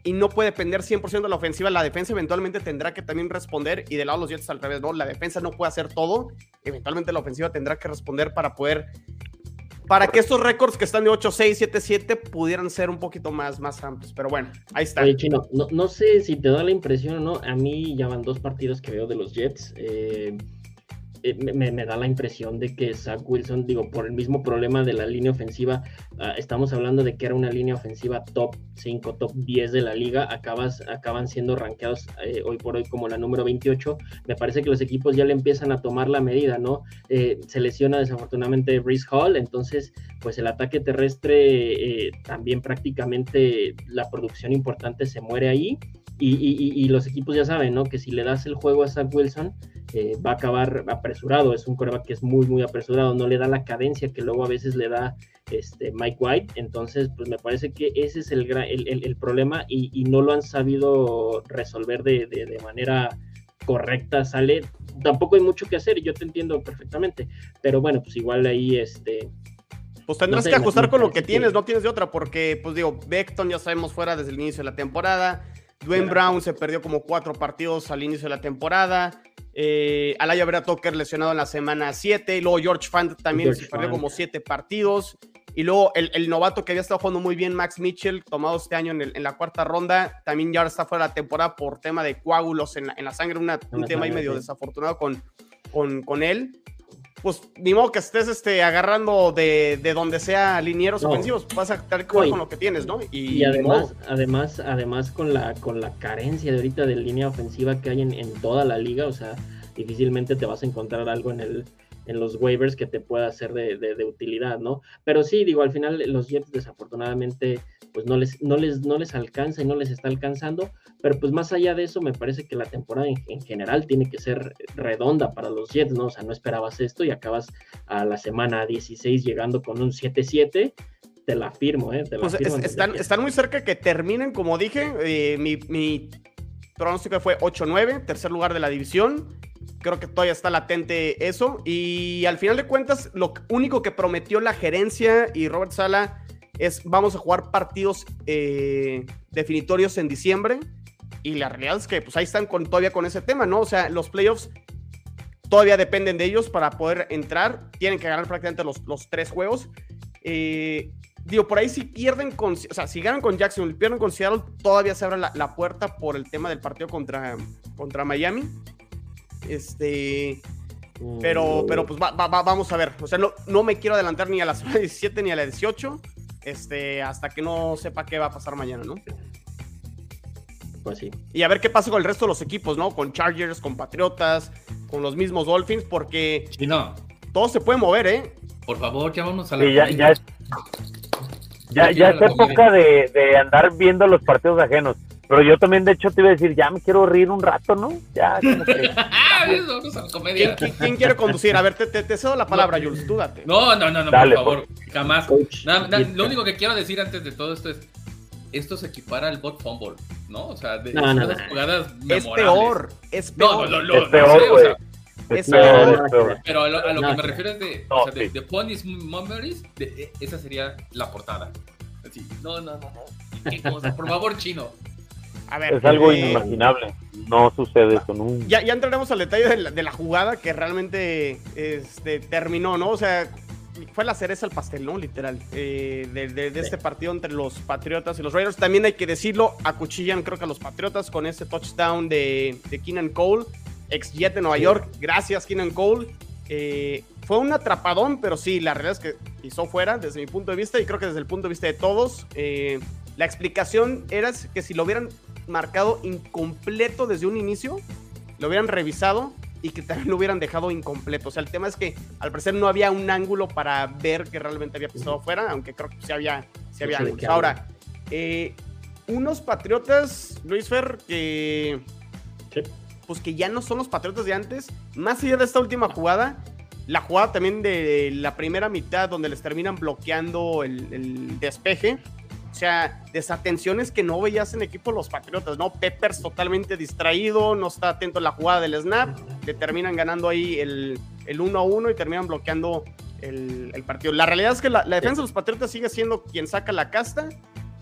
y no puede depender 100% de la ofensiva. La defensa eventualmente tendrá que también responder y del lado de los Jets al revés, ¿no? La defensa no puede hacer todo. Eventualmente la ofensiva tendrá que responder para poder para que estos récords que están de 8, 6, 7, 7 pudieran ser un poquito más, más amplios. Pero bueno, ahí está. Oye, Chino, no, no sé si te da la impresión o no. A mí ya van dos partidos que veo de los Jets. Eh, eh, me, da la impresión de que Zach Wilson, digo, por el mismo problema de la línea ofensiva, ah, estamos hablando de que era una línea ofensiva top 5, top 10 de la liga, acabas, acaban siendo rankeados eh, hoy por hoy como la número 28. Me parece que los equipos ya le empiezan a tomar la medida, ¿no? Eh, se lesiona desafortunadamente Brice Hall, entonces, pues el ataque terrestre también prácticamente la producción importante se muere ahí. Y, los equipos ya saben, ¿no? Que si le das el juego a Zach Wilson, eh, va a acabar apresurado. Es un coreback que es muy, muy apresurado. No le da la cadencia que luego a veces le da este, Mike White. Entonces, pues me parece que ese es el, el, el, problema y, no lo han sabido resolver de, de, manera correcta. Sale, tampoco hay mucho que hacer. Yo te entiendo perfectamente. Pero bueno, pues igual ahí, este, pues tendrás que ajustar con lo que tienes, no tienes de otra, porque, pues digo, Beckton ya sabemos fuera desde el inicio de la temporada. Dwayne Brown se perdió como cuatro partidos al inicio de la temporada. Eh, Alaya Vera Tucker lesionado en la semana 7. Y luego George Fant también se perdió como siete partidos. Y luego el, novato que había estado jugando muy bien, Max Mitchell, tomado este año en, la cuarta ronda, también ya está fuera de la temporada por tema de coágulos en la, sangre, un tema ahí medio desafortunado con, con, con él pues ni modo que estés este, agarrando de, de donde sea linieros ofensivos, vas a estar con lo que tienes, ¿no? Y, además, además, además con la, con la carencia de ahorita de línea ofensiva que hay en, en, toda la liga, o sea, difícilmente te vas a encontrar algo en el en los waivers que te pueda ser de, de, de utilidad, ¿no? Pero sí, digo, al final los Jets desafortunadamente pues no les, no les, no les alcanza y no les está alcanzando, pero pues más allá de eso, me parece que la temporada en, general tiene que ser redonda para los Jets, ¿no? O sea, no esperabas esto y acabas a la semana 16 llegando con un 7-7 te la firmo, ¿eh? pues están, están, muy cerca que terminen, como dije, eh, mi, mi, pronóstico fue 8-9, tercer lugar de la división. Creo que todavía está latente eso. Y al final de cuentas, lo único que prometió la gerencia y Robert Sala es vamos a jugar partidos eh, definitorios en diciembre Y la realidad es que pues ahí están con, todavía con ese tema, ¿no? O sea, los playoffs todavía dependen de ellos para poder entrar. Tienen que ganar prácticamente los, los tres juegos. Eh, digo, por ahí si pierden con, o sea, si ganan con Jackson y pierden con Seattle, todavía se abre la, puerta por el tema del partido contra, contra Miami. Este, pero, pero pues vamos a ver. O sea, no, no me quiero adelantar ni a la 17 ni a la 18, este, hasta que no sepa qué va a pasar mañana, ¿no? Pues sí. Y a ver qué pasa con el resto de los equipos, ¿no? Con Chargers, con Patriotas, con los mismos Dolphins, porque sí, no. todo se puede mover, ¿eh? Por favor, ya vamos a la. Sí, ya, ya, es, ya, ya es época de, de, andar viendo los partidos ajenos. Pero yo también, de hecho, te iba a decir, ya me quiero reír un rato, ¿no? Ya, como que. ¿Quién, ¿Quién, quiere conducir? A ver, te, te, cedo la palabra, Jules, tú date. No, no, no, no por favor, jamás. lo único que quiero decir antes de todo esto es, esto se equipara al bot fumble, ¿no? O sea, de no, no, jugadas Es peor, es peor. No, no, es peor, güey. Es peor. Pero a lo, a lo que me refiero es de, o sea, de, de Ponies Memories, de, esa sería la portada. Así, no, no, no, no. ¿Qué cosa? Por favor, chino. A ver, es algo eh, inimaginable. No sucede eso nunca. Ya, ya entraremos al detalle de la, de la, jugada que realmente este, terminó, ¿no? O sea, fue la cereza al pastel, ¿no? Literal. Eh, de, de, este partido entre los Patriotas y los Raiders. También hay que decirlo, acuchillan creo que a los Patriotas con ese touchdown de, de Keenan Cole, ex Jet de Nueva York. Gracias, Keenan Cole. Eh, fue un atrapadón, pero sí, la realidad es que hizo fuera desde mi punto de vista y creo que desde el punto de vista de todos. Eh, la explicación era que si lo hubieran marcado incompleto desde un inicio, lo hubieran revisado y que también lo hubieran dejado incompleto. O sea, el tema es que al parecer no había un ángulo para ver que realmente había pisado fuera, aunque creo que sí había, sí había ángulos. Ahora, eh, unos patriotas, Luis Fer, que. Pues que ya no son los patriotas de antes. Más allá de esta última jugada, la jugada también de la primera mitad, donde les terminan bloqueando el, el despeje o sea, desatenciones que no veías en equipo los Patriotas, ¿no? Peppers totalmente distraído, no está atento a la jugada del snap, le terminan ganando ahí el, el 1 a 1 y terminan bloqueando el, partido. La realidad es que la, defensa de los Patriotas sigue siendo quien saca la casta,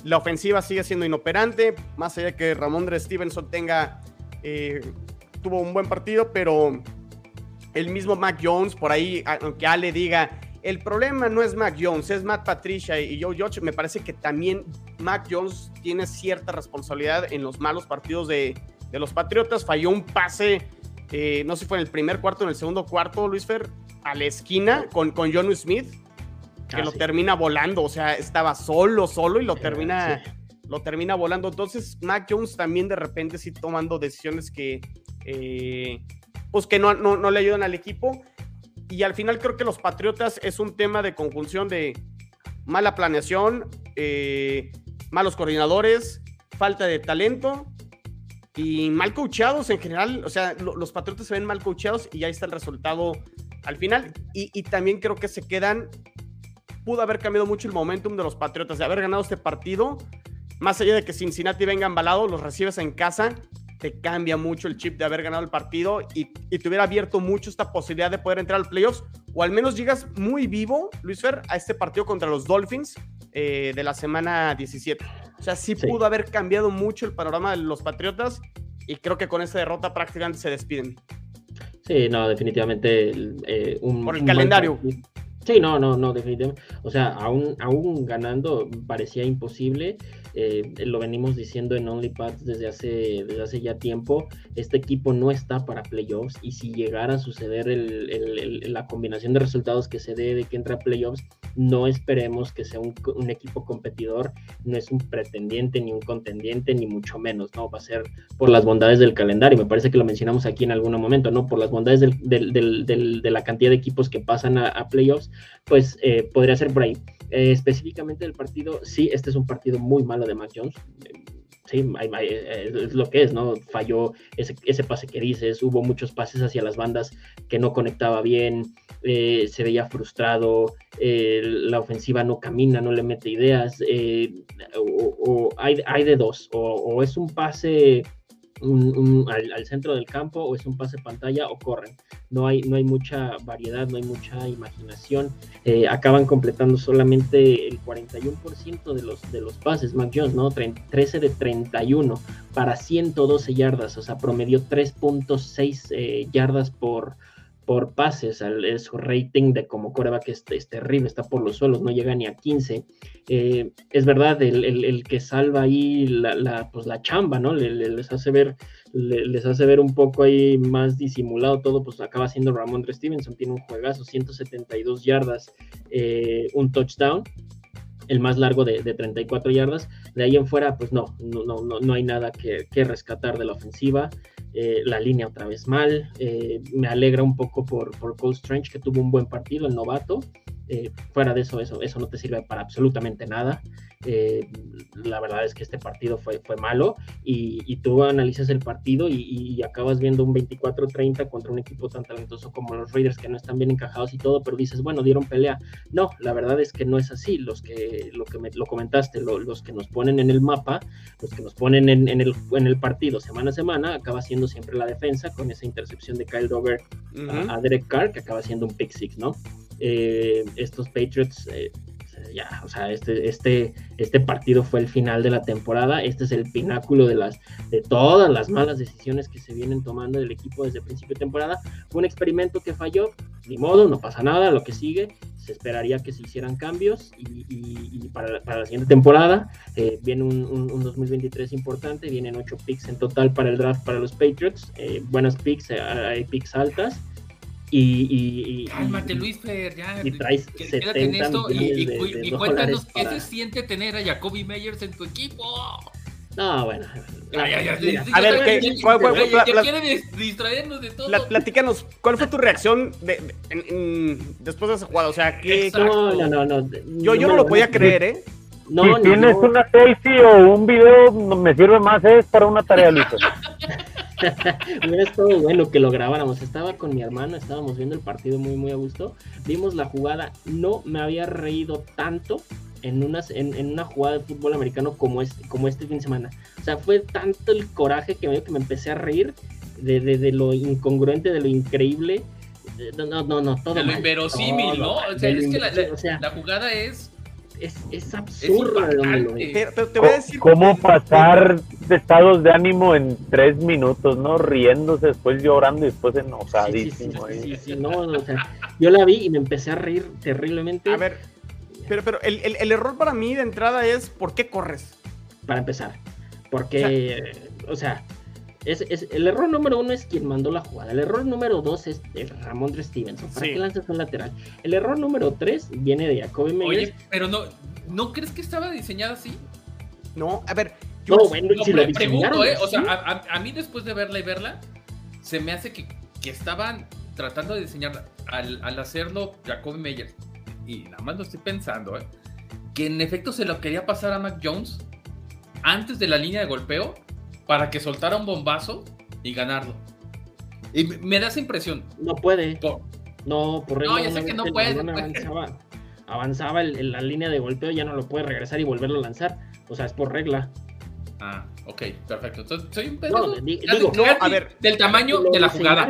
la ofensiva sigue siendo inoperante, más allá de que Ramón Dre Stevenson tenga, eh, tuvo un buen partido, pero el mismo Mac Jones, por ahí, aunque Ale diga, el problema no es Mac Jones, es Matt Patricia y Joe Judge. Me parece que también Mac Jones tiene cierta responsabilidad en los malos partidos de, los Patriotas. Falló un pase, eh, no sé si fue en el primer cuarto o en el segundo cuarto, Luis Fer, a la esquina con, con John Smith, que ah, lo termina volando. O sea, estaba solo, solo y lo termina, lo termina volando. Entonces, Mac Jones también de repente sí tomando decisiones que, eh, pues que no, no le ayudan al equipo y al final creo que los Patriotas es un tema de conjunción de mala planeación, eh, malos coordinadores, falta de talento y mal coachados en general. O sea, los Patriotas se ven mal coachados y ahí está el resultado al final. Y, y, también creo que se quedan. Pudo haber cambiado mucho el momentum de los Patriotas de haber ganado este partido. Más allá de que Cincinnati venga embalado, los recibes en casa te cambia mucho el chip de haber ganado el partido y, te hubiera abierto mucho esta posibilidad de poder entrar al playoffs o al menos llegas muy vivo, Luis Fer, a este partido contra los Dolphins eh, de la semana 17. O sea, sí, pudo haber cambiado mucho el panorama de los Patriotas y creo que con esta derrota prácticamente se despiden. Sí, no, definitivamente. Eh, Por el calendario. Sí, no, no, no, definitivamente. O sea, aún, aún ganando parecía imposible. Eh, lo venimos diciendo en OnlyPads desde hace, desde hace ya tiempo, este equipo no está para playoffs y si llegara a suceder la combinación de resultados que se dé de que entra a playoffs, no esperemos que sea un, equipo competidor, no es un pretendiente ni un contendiente, ni mucho menos, ¿no? Va a ser por las bondades del calendario, me parece que lo mencionamos aquí en algún momento, ¿no? Por las bondades de la cantidad de equipos que pasan a, playoffs, pues eh, podría ser por ahí. Eh, específicamente el partido, sí, este es un partido muy malo de Mac Jones. Sí, es lo que es, ¿no? Falló ese, ese, pase que dices, hubo muchos pases hacia las bandas que no conectaba bien, eh, se veía frustrado, eh, la ofensiva no camina, no le mete ideas, o, hay, hay, de dos, o, es un pase al, centro del campo o es un pase pantalla o corren. No hay, no hay mucha variedad, no hay mucha imaginación. eh, acaban completando solamente el 41% de los, de los pases, Mac Jones, ¿no? 13 de 31 para 112 yardas, o sea, promedió 3.6 eh, yardas por, por pases, su rating de como coreback es, es, terrible, está por los suelos, no llega ni a 15. Eh, es verdad, el, que salva ahí la, pues la chamba, ¿no? les hace ver les hace ver un poco ahí más disimulado todo, pues acaba siendo Ramón Stevenson, tiene un juegazo, 172 yardas, eh, un touchdown, el más largo de, 34 yardas. De ahí en fuera, pues no, no, no, no hay nada que, rescatar de la ofensiva. Eh, la línea otra vez mal. Eh, me alegra un poco por, por Cole Strange, que tuvo un buen partido, el novato. Eh, fuera de eso, eso, eso no te sirve para absolutamente nada. La verdad es que este partido fue, fue malo y, tú analizas el partido y, acabas viendo un 24-30 contra un equipo tan talentoso como los Raiders que no están bien encajados y todo, pero dices, bueno, dieron pelea. No, la verdad es que no es así. Los que, lo que me, lo comentaste, los que nos ponen en el mapa, los que nos ponen en, el, en el partido semana a semana, acaba siendo siempre la defensa con esa intercepción de Kyle Dover a, Derek Carr, que acaba siendo un pick six, ¿no? Eh, estos Patriots, eh, ya, o sea, este, este, este partido fue el final de la temporada, este es el pináculo de, las, de todas las malas decisiones que se vienen tomando del equipo desde el principio de temporada. Fue un experimento que falló, ni modo, no pasa nada, lo que sigue, se esperaría que se hicieran cambios y, para, la siguiente temporada eh, viene un, 2023 importante, vienen ocho picks en total para el draft para los Patriots, buenas picks, hay picks altas y, y, Cálmate, Luis Fer, ya. Y traes quédate en esto y, y cuéntanos qué se siente tener a Jacoby Meyers en tu equipo. No, bueno. a ver, ¿qué, ya quiere distraernos de todo. platícanos, ¿cuál fue tu reacción de, después de esa jugada? O sea, ¿qué. No, no, no. no yo, yo no lo podía creer, ¿eh? No, si tienes una selfie o un video, me sirve más es para una tarea, Luis. Hubiera estado bueno que lo grabáramos. Estaba con mi hermano, estábamos viendo el partido muy, muy a gusto. Vimos la jugada. No me había reído tanto en, unas, en, una jugada de fútbol americano como este, como este fin de semana. O sea, fue tanto el coraje que me, que me empecé a reír de, lo incongruente, de lo increíble. No, no, no, todo. De lo inverosímil, ¿no? O sea, es que la jugada es es, es absurdo te, voy a decir ¿Cómo pasar de estados de ánimo en tres minutos, ¿no? Riéndose, después llorando y después enojadísimo. Sí, sí, no, o sea, yo la vi y me empecé a reír terriblemente. A ver, pero, pero el, el, error para mí de entrada es ¿por qué corres? Para empezar, porque, o sea, es, es, el error número uno es quien mandó la jugada. El error número dos es de Ramón Stevenson. ¿Para qué lanzas un lateral? El error número tres viene de Jacoby Meyers. Oye, pero no, ¿no crees que estaba diseñado así? No, a ver. Yo no, bueno, si lo pregunto, ¿eh? O sea, a, mí después de verla y verla, se me hace que, que estaban tratando de diseñar al, al, hacerlo Jacoby Meyers. Y nada más lo estoy pensando, ¿eh? Que en efecto se lo quería pasar a Mac Jones antes de la línea de golpeo para que soltara un bombazo y ganarlo. Y me da esa impresión. No puede. No, por regla. No, ya sé que no puede. Avanzaba, avanzaba en la línea de golpeo, ya no lo puede regresar y volverlo a lanzar. O sea, es por regla. Ah, ok, perfecto. Entonces, soy un pedo. No, digo, a ver, del tamaño de la jugada.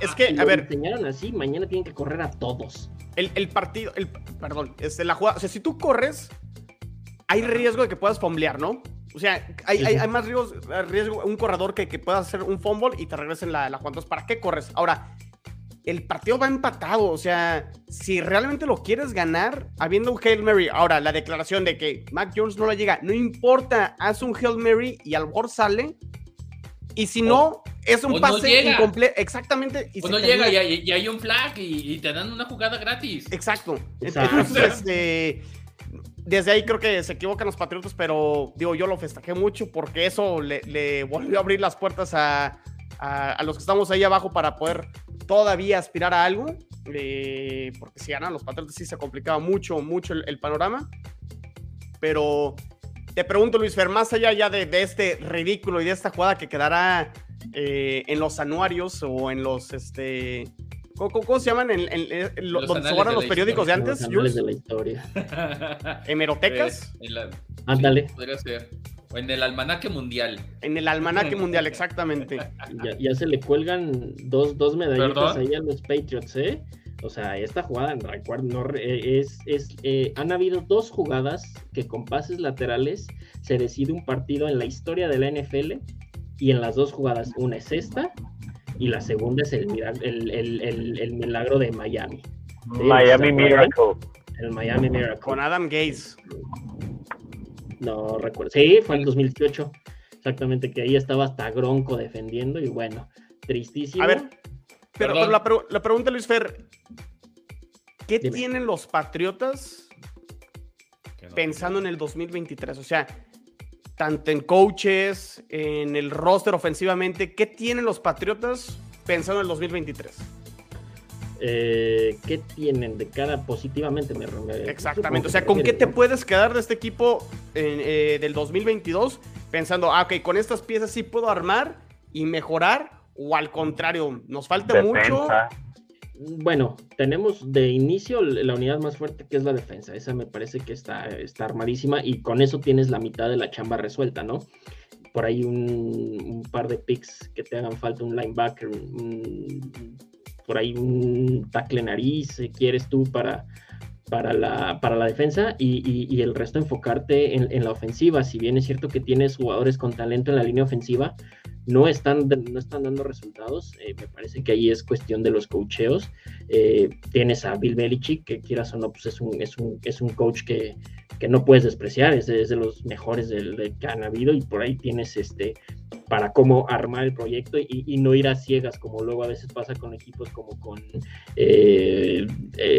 es que, a ver. Enseñaron así, mañana tienen que correr a todos. El, el partido, el, perdón, este, la jugada, o sea, si tú corres, hay riesgo de que puedas fomblear, ¿no? O sea, hay, hay, más riesgo, un corredor que, que pueda hacer un fumble y te regresen la, la Entonces, ¿para qué corres? Ahora, el partido va empatado. O sea, si realmente lo quieres ganar, habiendo un Hail Mary. Ahora, la declaración de que Mac Jones no le llega, no importa, haz un Hail Mary y al bord sale. Y si no, es un pase incompleto. Exactamente. Y no llega y hay, un flag y, te dan una jugada gratis. Exacto. Entonces, este desde ahí creo que se equivocan los Patriotas, pero digo, yo lo festejé mucho porque eso le, volvió a abrir las puertas a, los que estamos ahí abajo para poder todavía aspirar a algo. Eh, porque si ganan los Patriotas sí se complicaba mucho, mucho el, panorama. Pero te pregunto, Luis Fer, más allá ya de, este ridículo y de esta jugada que quedará eh, en los anuarios o en los este ¿Cómo, se llaman? En, donde se guardan los periódicos de antes. Los de la historia. ¿Hemerotecas? Eh, Ándale. Podría ser. O en el almanaque mundial. En el almanaque mundial, exactamente. Ya, se le cuelgan dos, dos medallitas ahí a los Patriots, ¿eh? O sea, esta jugada, recuerdo, no, es, es eh, han habido dos jugadas que con pases laterales se decide un partido en la historia de la NFL y en las dos jugadas, una es esta y la segunda es el, el, el, milagro de Miami. Miami Miracle. El Miami Miracle. Con Adam Gates. No recuerdo. Sí, fue en 2018. Exactamente, que ahí estaba hasta Gronco defendiendo y bueno, tristísimo. A ver, pero, la, pregunta, Luis Fer, ¿qué tienen los Patriotas pensando en el 2023? O sea, tanto en coaches, en el roster ofensivamente, ¿qué tienen los Patriotas pensando en el 2023? Eh, ¿Qué tienen de cara positivamente? Me, Exactamente, o sea, ¿con qué te puedes quedar de este equipo eh, del 2022 pensando, ah, ok, con estas piezas sí puedo armar y mejorar? o al contrario, nos falta mucho. Bueno, tenemos de inicio la unidad más fuerte que es la defensa. Esa me parece que está, está armadísima y con eso tienes la mitad de la chamba resuelta, ¿no? Por ahí un, par de picks que te hagan falta, un linebacker, por ahí un tackle nariz, si quieres tú, para, para, la, para la defensa y, el resto enfocarte en, la ofensiva. Si bien es cierto que tienes jugadores con talento en la línea ofensiva, no están, no están dando resultados. Eh, me parece que ahí es cuestión de los coacheos. Eh, tienes a Bill Belichick, que quieras o no, pues es un, es un, es un coach que, que no puedes despreciar, es de, los mejores del, que han habido y por ahí tienes este para cómo armar el proyecto y, no ir a ciegas como luego a veces pasa con equipos como con eh,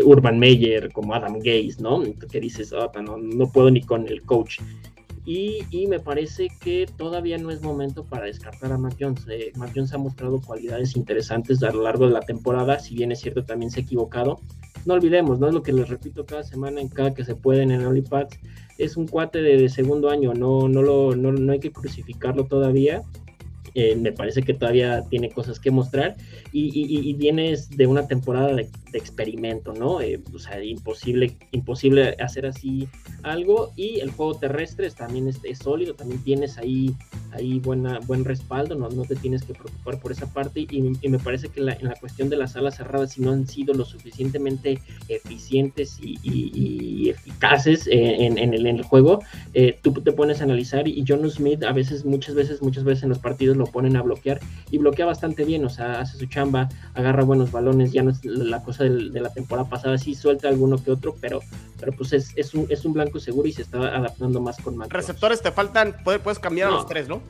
Urban Meyer, como Adam Gaze, ¿no? Que dices, oh, no, no puedo ni con el coach. Y, me parece que todavía no es momento para descartar a Mac Jones. Eh, Jones ha mostrado cualidades interesantes a lo largo de la temporada, si bien es cierto también se ha equivocado. No olvidemos, no es lo que les repito cada semana en cada que se pueden en OnlyPads. Es un cuate de, segundo año, no, no, lo, no, no hay que crucificarlo todavía eh, me parece que todavía tiene cosas que mostrar y, y, vienes de una temporada de, experimento, ¿no? Eh, o sea, imposible, imposible hacer así algo y el juego terrestre también es, sólido, también tienes ahí, ahí buena, buen respaldo, no, no te tienes que preocupar por esa parte y, me parece que en la cuestión de las alas cerradas, si no han sido lo suficientemente eficientes y, eficaces en, en, el, en, el, juego, eh, tú te pones a analizar y John Smith a veces, muchas veces, muchas veces en los partidos lo ponen a bloquear y bloquea bastante bien, o sea, hace su chamba, agarra buenos balones, ya no es la cosa de la temporada pasada, sí suelta alguno que otro, pero, pero pues es, es, un, es un blanco seguro y se está adaptando más con más. Receptores te faltan, puedes, cambiar a los tres, ¿no?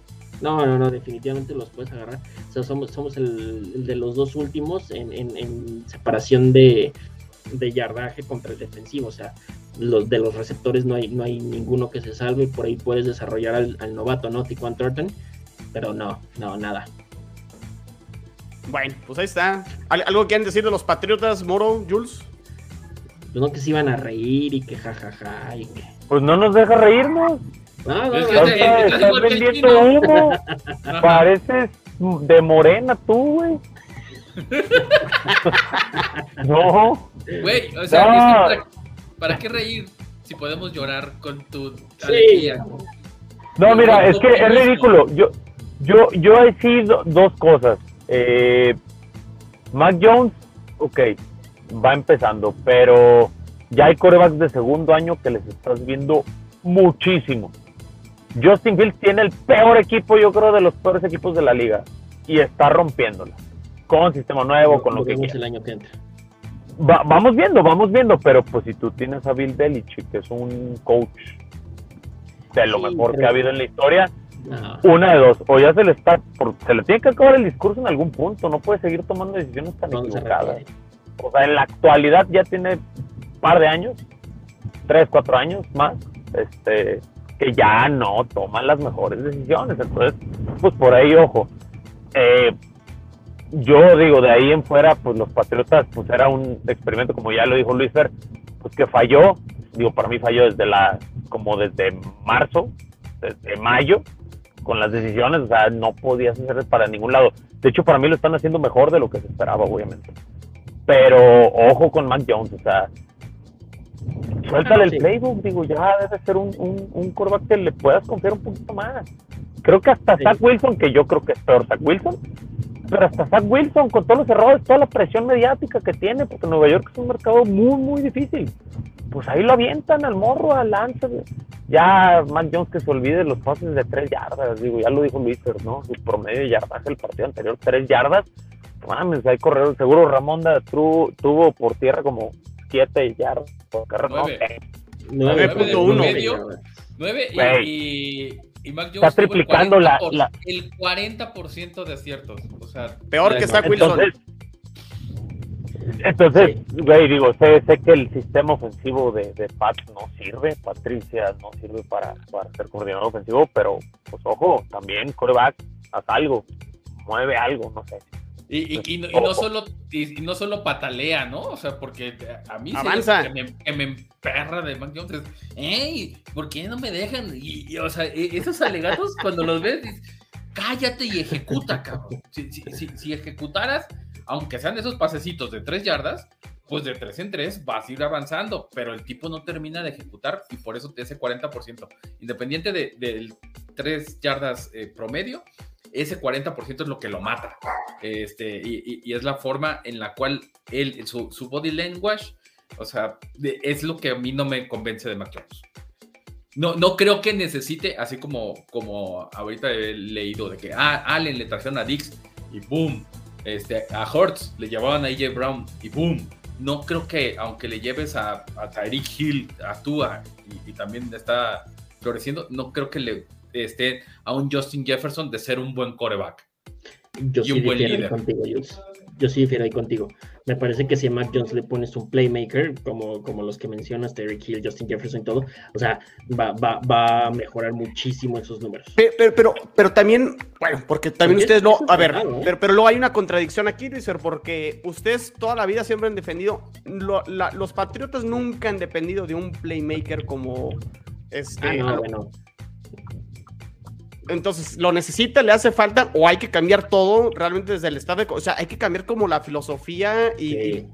No, no, no, definitivamente los puedes agarrar. O sea, somos, somos el, de los dos últimos en, en, separación de, de yardaje contra el defensivo. O sea, los de los receptores no hay, no hay ninguno que se salve. Por ahí puedes desarrollar al, al novato, ¿no? Tiquan Thornton pero no, no, nada. Bueno, pues ahí está. ¿Algo quieren decir de los Patriotas, Moro, Jules? Pues no que se iban a reír y que jajaja y que... Pues no nos deja reírnos. No, no, estás, vendiendo humo. Pareces de morena tú, güey. no. Güey, o sea, ¿para, qué reír si podemos llorar con tu alegría? No, mira, es que es ridículo. Yo, yo, yo he sido dos cosas. Eh, Mac Jones, ok, va empezando, pero ya hay corebacks de segundo año que les estás viendo muchísimo. Justin Fields tiene el peor equipo, yo creo, de los peores equipos de la liga y está rompiéndola con sistema nuevo, con lo, que el año que entra. vamos viendo, vamos viendo, pero pues si tú tienes a Bill Belichick, que es un coach de lo mejor que ha habido en la historia, una de dos, o ya se le está, se le tiene que acabar el discurso en algún punto, no puede seguir tomando decisiones tan equivocadas. O sea, en la actualidad ya tiene un par de años, tres, cuatro años más, este, que ya no toman las mejores decisiones. Entonces, pues por ahí, ojo. Eh, yo digo, de ahí en fuera, pues los Patriotas, pues era un experimento, como ya lo dijo Luis Fer, pues que falló, digo, para mí falló desde la, como desde marzo, desde mayo, con las decisiones, o sea, no podías hacer para ningún lado. De hecho, para mí lo están haciendo mejor de lo que se esperaba, obviamente. Pero ojo con Mac Jones, o sea, suéltale el playbook, digo, ya debe ser un, un, que le puedas confiar un poquito más. Creo que hasta Zach Wilson, que yo creo que es peor Zach Wilson, pero hasta Zach Wilson, con todos los errores, toda la presión mediática que tiene, porque Nueva York es un mercado muy, muy difícil. Pues ahí lo avientan al morro, al lance. Ya Mac Jones que se olvide de los pases de tres yardas, digo, ya lo dijo Luis, ¿no? Su promedio de yardas el partido anterior, tres yardas. Mames, hay corredores, seguro Ramonda tuvo por tierra como siete yardas por carrera. 9.1. 9 y, y, Mac Jones está triplicando la, la, el 40% de aciertos. O sea, peor que está Wilson. Entonces, güey, digo, sé, sé, que el sistema ofensivo de, de Pat no sirve, Patricia no sirve para, para ser coordinador ofensivo, pero pues ojo, también coreback, haz algo, mueve algo, no sé. Y, y, no, solo, y, no solo patalea, ¿no? O sea, porque a mí Avanza. Que, me, que me emperra de Mac Jones ¡Ey! ¿Por qué no me dejan? Y, o sea, e, esos alegatos, cuando los ves, cállate y ejecuta, cabrón. Si, si, si, si, ejecutaras, aunque sean esos pasecitos de tres yardas, pues de tres en tres vas a ir avanzando, pero el tipo no termina de ejecutar y por eso te hace 40%. Independiente de, de tres yardas eh, promedio, ese 40% es lo que lo mata. Este, y, es la forma en la cual él, su, body language, o sea, es lo que a mí no me convence de Mac No, no creo que necesite, así como, como ahorita he leído, de que ah, Allen le trajeron a Dix y boom. Este, a Hortz le llevaban a AJ Brown y boom. No creo que, aunque le lleves a, a Tyreek Hill, a Tua, y, y también está floreciendo, no creo que le este, a un Justin Jefferson de ser un buen coreback. Yo sí un buen líder. Contigo, Yo sí difiero ahí contigo. Me parece que si a Mac Jones le pones un playmaker, como, como los que mencionas, Terry Hill, Justin Jefferson y todo, o sea, va, va, va a mejorar muchísimo esos números. Pero, pero, pero, también, bueno, porque también ustedes no, a ver, ¿eh? pero, pero luego hay una contradicción aquí, Luis, porque ustedes toda la vida siempre han defendido, los Patriotas nunca han dependido de un playmaker como este. Ah, no, bueno entonces, ¿lo necesita? ¿Le hace falta? ¿O hay que cambiar todo realmente desde el estado de... O sea, hay que cambiar como la filosofía y...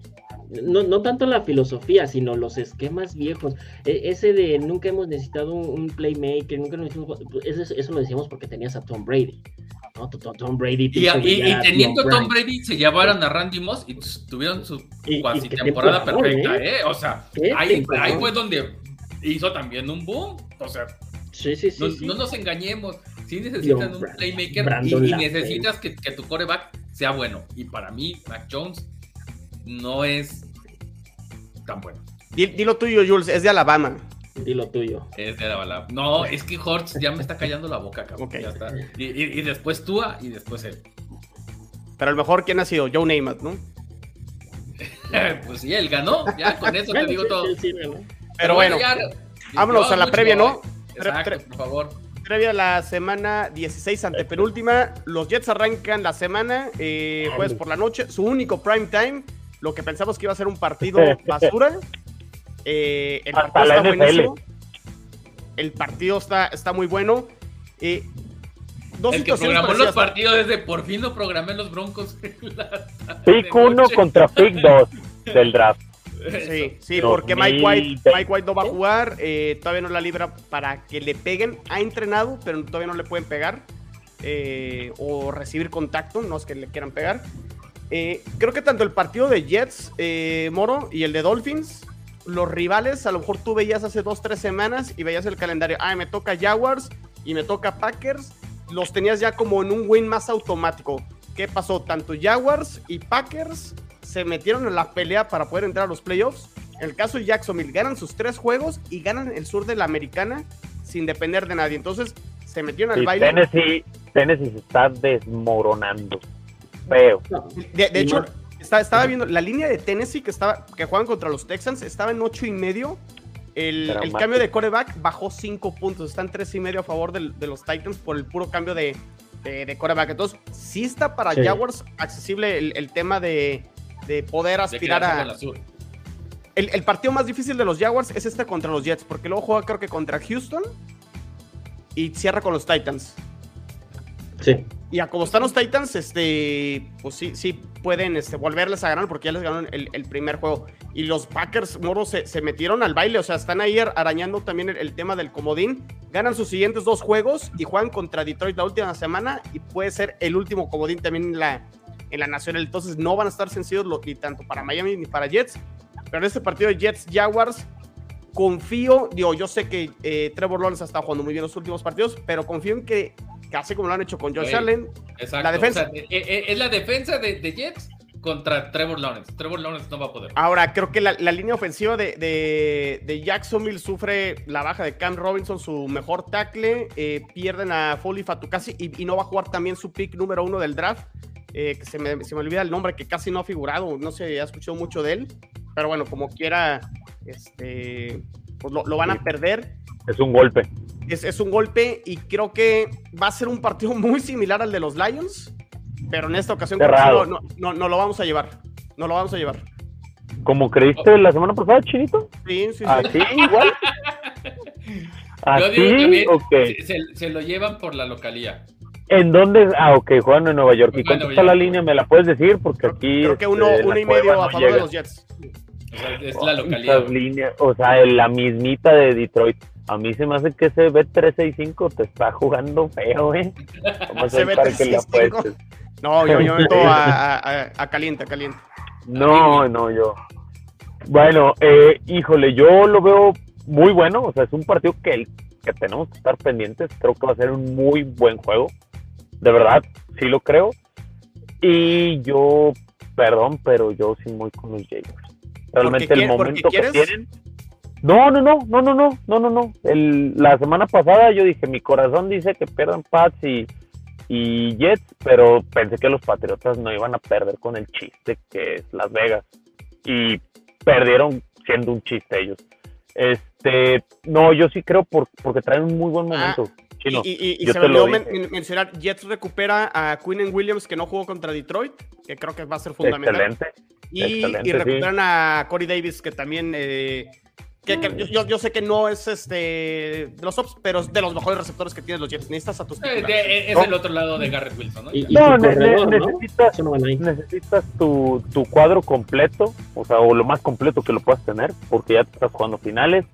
No, no, tanto la filosofía, sino los esquemas viejos. E, ese de nunca hemos necesitado un, playmaker, nunca necesitamos, eso, eso, lo decíamos porque tenías a Tom Brady. ¿no? Tom Brady. Y, y, teniendo a Tom Brady, se llevaron a Randy Moss y tuvieron su cuasi temporada perfecta, ¿eh? ¿eh? O sea, ahí, ahí, fue donde hizo también un boom. O sea, sí, sí, sí, no, no nos engañemos sí necesitas un playmaker y, necesitas que, tu coreback sea bueno. Y para mí, Mac Jones no es tan bueno. Dilo tuyo, Jules, es de Alabama. Dilo tuyo. Es de Alabama. No, es que Hortz ya me está callando la boca, cabrón. Ya está. Y, después Tua y después él. Pero a lo mejor, ¿quién ha sido? Joe Namath, ¿no? pues sí, él ganó. Ya con eso te digo todo. Pero, bueno, vámonos a la previa, ¿no? Exacto, por favor previa la semana 16 ante penúltima. Los Jets arrancan la semana eh, jueves por la noche. Su único prime time. Lo que pensamos que iba a ser un partido basura. Eh, el partido está buenísimo. El partido está, está muy bueno. Eh, dos el que programó los partidos desde por fin lo programé los Broncos. Pick 1 contra Pick 2 del draft. Sí, sí, porque Mike White, Mike White no va a jugar, eh, todavía no la libra para que le peguen. Ha entrenado, pero todavía no le pueden pegar eh, o recibir contacto, no es que le quieran pegar. Eh, creo que tanto el partido de Jets, Moro, y el de Dolphins, los rivales, a lo mejor tú veías hace dos, tres semanas y veías el calendario, ah, me toca Jaguars y me toca Packers, los tenías ya como en un win más automático. ¿Qué pasó? Tanto Jaguars y Packers se metieron en la pelea para poder entrar a los playoffs. En el caso de Jacksonville, ganan sus tres juegos y ganan el sur de la americana sin depender de nadie. Entonces, se metieron al baile. Tennessee, Tennessee se está desmoronando. Feo. De, hecho, estaba viendo la línea de Tennessee que, estaba, que juegan contra los Texans, estaba en ocho y medio. El, cambio de coreback bajó cinco puntos. Están tres y medio a favor de, los Titans por el puro cambio de, de, coreback. Entonces, sí está para Jaguars accesible el tema de, de poder aspirar a... El, el, partido más difícil de los Jaguars es este contra los Jets, porque luego juega creo que contra Houston y cierra con los Titans. Sí. Y a como están los Titans, este, pues sí, sí pueden este, volverles a ganar porque ya les ganaron el, primer juego. Y los Packers, Moro, se, se, metieron al baile, o sea, están ahí arañando también el, tema del comodín. Ganan sus siguientes dos juegos y juegan contra Detroit la última semana y puede ser el último comodín también en la, en la nacional. Entonces no van a estar sencillos ni tanto para Miami ni para Jets. Pero en este partido de Jets Jaguars, confío, digo, yo sé que eh, Trevor Lawrence ha estado jugando muy bien los últimos partidos, pero confío en que, casi como lo han hecho con Josh Allen, la defensa. Eh, eh, es la defensa de, de Jets contra Trevor Lawrence. Trevor Lawrence no va a poder. Ahora, creo que la, línea ofensiva de, de, Jacksonville sufre la baja de Cam Robinson, su mejor tackle. Eh, pierden a Foley Fatukasi y, y, no va a jugar también su pick número uno del draft. Eh, que se me, se me, olvida el nombre, que casi no ha figurado. No se ha escuchado mucho de él. Pero bueno, como quiera, este, pues lo, van a perder. Es un golpe. Es, es un golpe y creo que va a ser un partido muy similar al de los Lions pero en esta ocasión no, no, no, lo vamos a llevar. No lo vamos a llevar. ¿Como creíste la semana pasada, Chinito? Sí, sí, sí. ¿Así igual? ¿Así? Okay. Se, se, lo llevan por la localía. ¿En dónde? Ah, ok, juegan en Nueva York. ¿Y cuánto está la línea? ¿Me la puedes decir? Porque aquí. Creo que uno, este, uno y medio a favor de los Jets. O sea, es la localidad. o sea, la mismita de Detroit. A mí se me hace que ese B365 te está jugando feo, ¿eh? Vamos a ver para que le apuestes. No, yo, yo meto a, a, caliente, caliente. No, no, yo. Bueno, eh, híjole, yo lo veo muy bueno. O sea, es un partido que, que tenemos que estar pendientes. Creo que va a ser un muy buen juego. De verdad, sí lo creo. Y yo, perdón, pero yo sí muy con los Jaguars. Realmente el momento que tienen. No, no, no, no, no, no, no, no, no. El, la semana pasada yo dije, mi corazón dice que pierdan Pats y y Jets, pero pensé que los Patriotas no iban a perder con el chiste que es Las Vegas. Y perdieron siendo un chiste ellos. Este, no, yo sí creo porque traen un muy buen ah, y, se me olvidó mencionar, Jets recupera a Quinn Williams que no jugó contra Detroit, que creo que va a ser fundamental. Excelente. Y, recuperan a Corey Davis, que también eh, yo, sé que no es este de los tops, pero es de los mejores receptores que tienen los Jets. Necesitas a tus eh, Es el otro lado de Garrett Wilson, ¿no? no, necesitas, necesitas tu, tu, cuadro completo, o sea, o lo más completo que lo puedas tener, porque ya te estás jugando finales.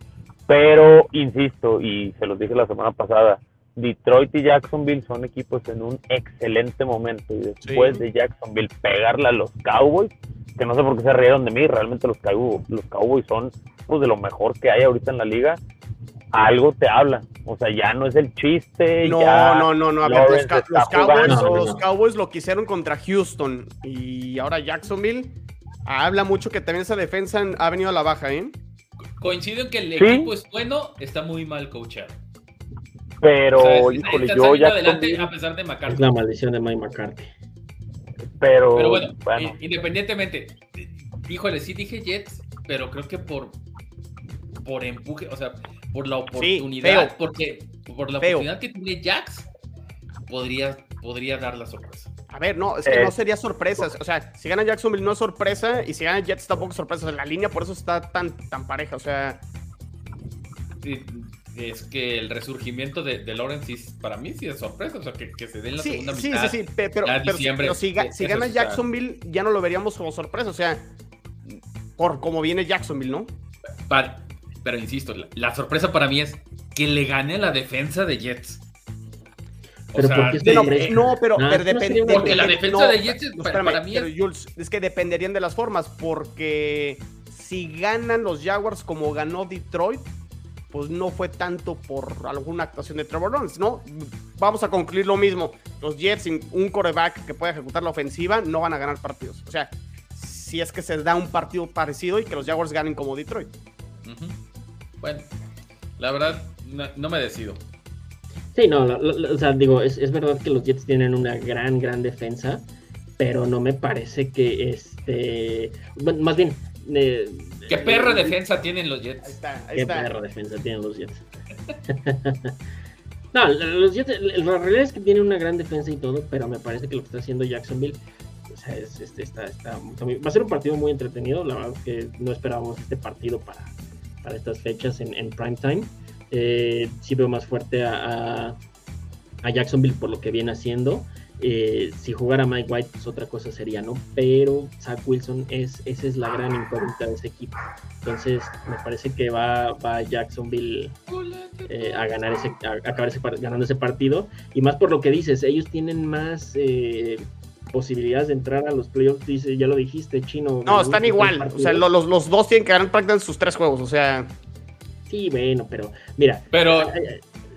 Pero, insisto, y se los dije la semana pasada, Detroit y Jacksonville son equipos en un excelente momento. Y después de Jacksonville pegarle a los Cowboys, que no sé por qué se rieron de mí, realmente los Cowboys, los Cowboys son pues, de lo mejor que hay ahorita en la liga. Algo te habla, o sea, ya no es el chiste. No, no, no, no, a ver, los, Cowboys, los Cowboys lo quisieron contra Houston y ahora Jacksonville habla mucho que también esa defensa ha venido a la baja, ¿eh? Coincido en que el equipo es bueno, está muy mal coachado. Pero, híjole, yo ya. Adelante a pesar de McCarthy. Es la maldición de Mike McCarthy. Pero, pero bueno, independientemente, híjole, sí dije Jets, pero creo que por por empuje, o sea, por la oportunidad, porque por la oportunidad que tiene Jax, podría, podría dar la sorpresa. A ver, no, es que no eh. sería sorpresa. O sea, si gana Jacksonville no es sorpresa y si gana Jets tampoco es sorpresa. O la línea por eso está tan, tan pareja. O sea, es que el resurgimiento de, de Lawrence para mí sí es sorpresa, o sea, que, se dé en la segunda mitad. Sí, sí, sí, pero, pero, si, gana Jacksonville ya no lo veríamos como sorpresa, o sea, por cómo viene Jacksonville, ¿no? pero insisto, la, sorpresa para mí es que le gane la defensa de Jets. pero no, pero, depende. Porque la defensa de Jets para, mí es que dependerían de las formas, porque si ganan los Jaguars como ganó Detroit, pues no fue tanto por alguna actuación de Trevor Lawrence, ¿no? Vamos a concluir lo mismo. Los Jets sin un coreback que pueda ejecutar la ofensiva no van a ganar partidos. O sea, si es que se da un partido parecido y que los Jaguars ganen como Detroit. Bueno, la verdad, no, me decido. Sí, no, o sea, digo, es, es, verdad que los Jets tienen una gran, gran defensa, pero no me parece que este. más bien, eh, ¿Qué perro defensa tienen los Jets? Ahí está, ahí ¿Qué perro defensa tienen los Jets? no, los Jets, la realidad es que tienen una gran defensa y todo, pero me parece que lo que está haciendo Jacksonville o sea, es, este, está, está, va a ser un partido muy entretenido. La verdad es que no esperábamos este partido para, para estas fechas en, en prime time. Eh, sí veo más fuerte a, a, Jacksonville por lo que viene haciendo. Eh, si jugara Mike White, pues otra cosa sería, ¿no? Pero Zach Wilson es, esa es la gran incógnita de ese equipo. Entonces, me parece que va, va Jacksonville eh, a ganar ese, a, acabar ese, ganando ese partido. Y más por lo que dices, ellos tienen más, eh, posibilidades de entrar a los playoffs, dice, ya lo dijiste, chino. No, están igual. O sea, los, los dos tienen que ganar prácticamente sus tres juegos. O sea. Sí, bueno, pero mira. Pero.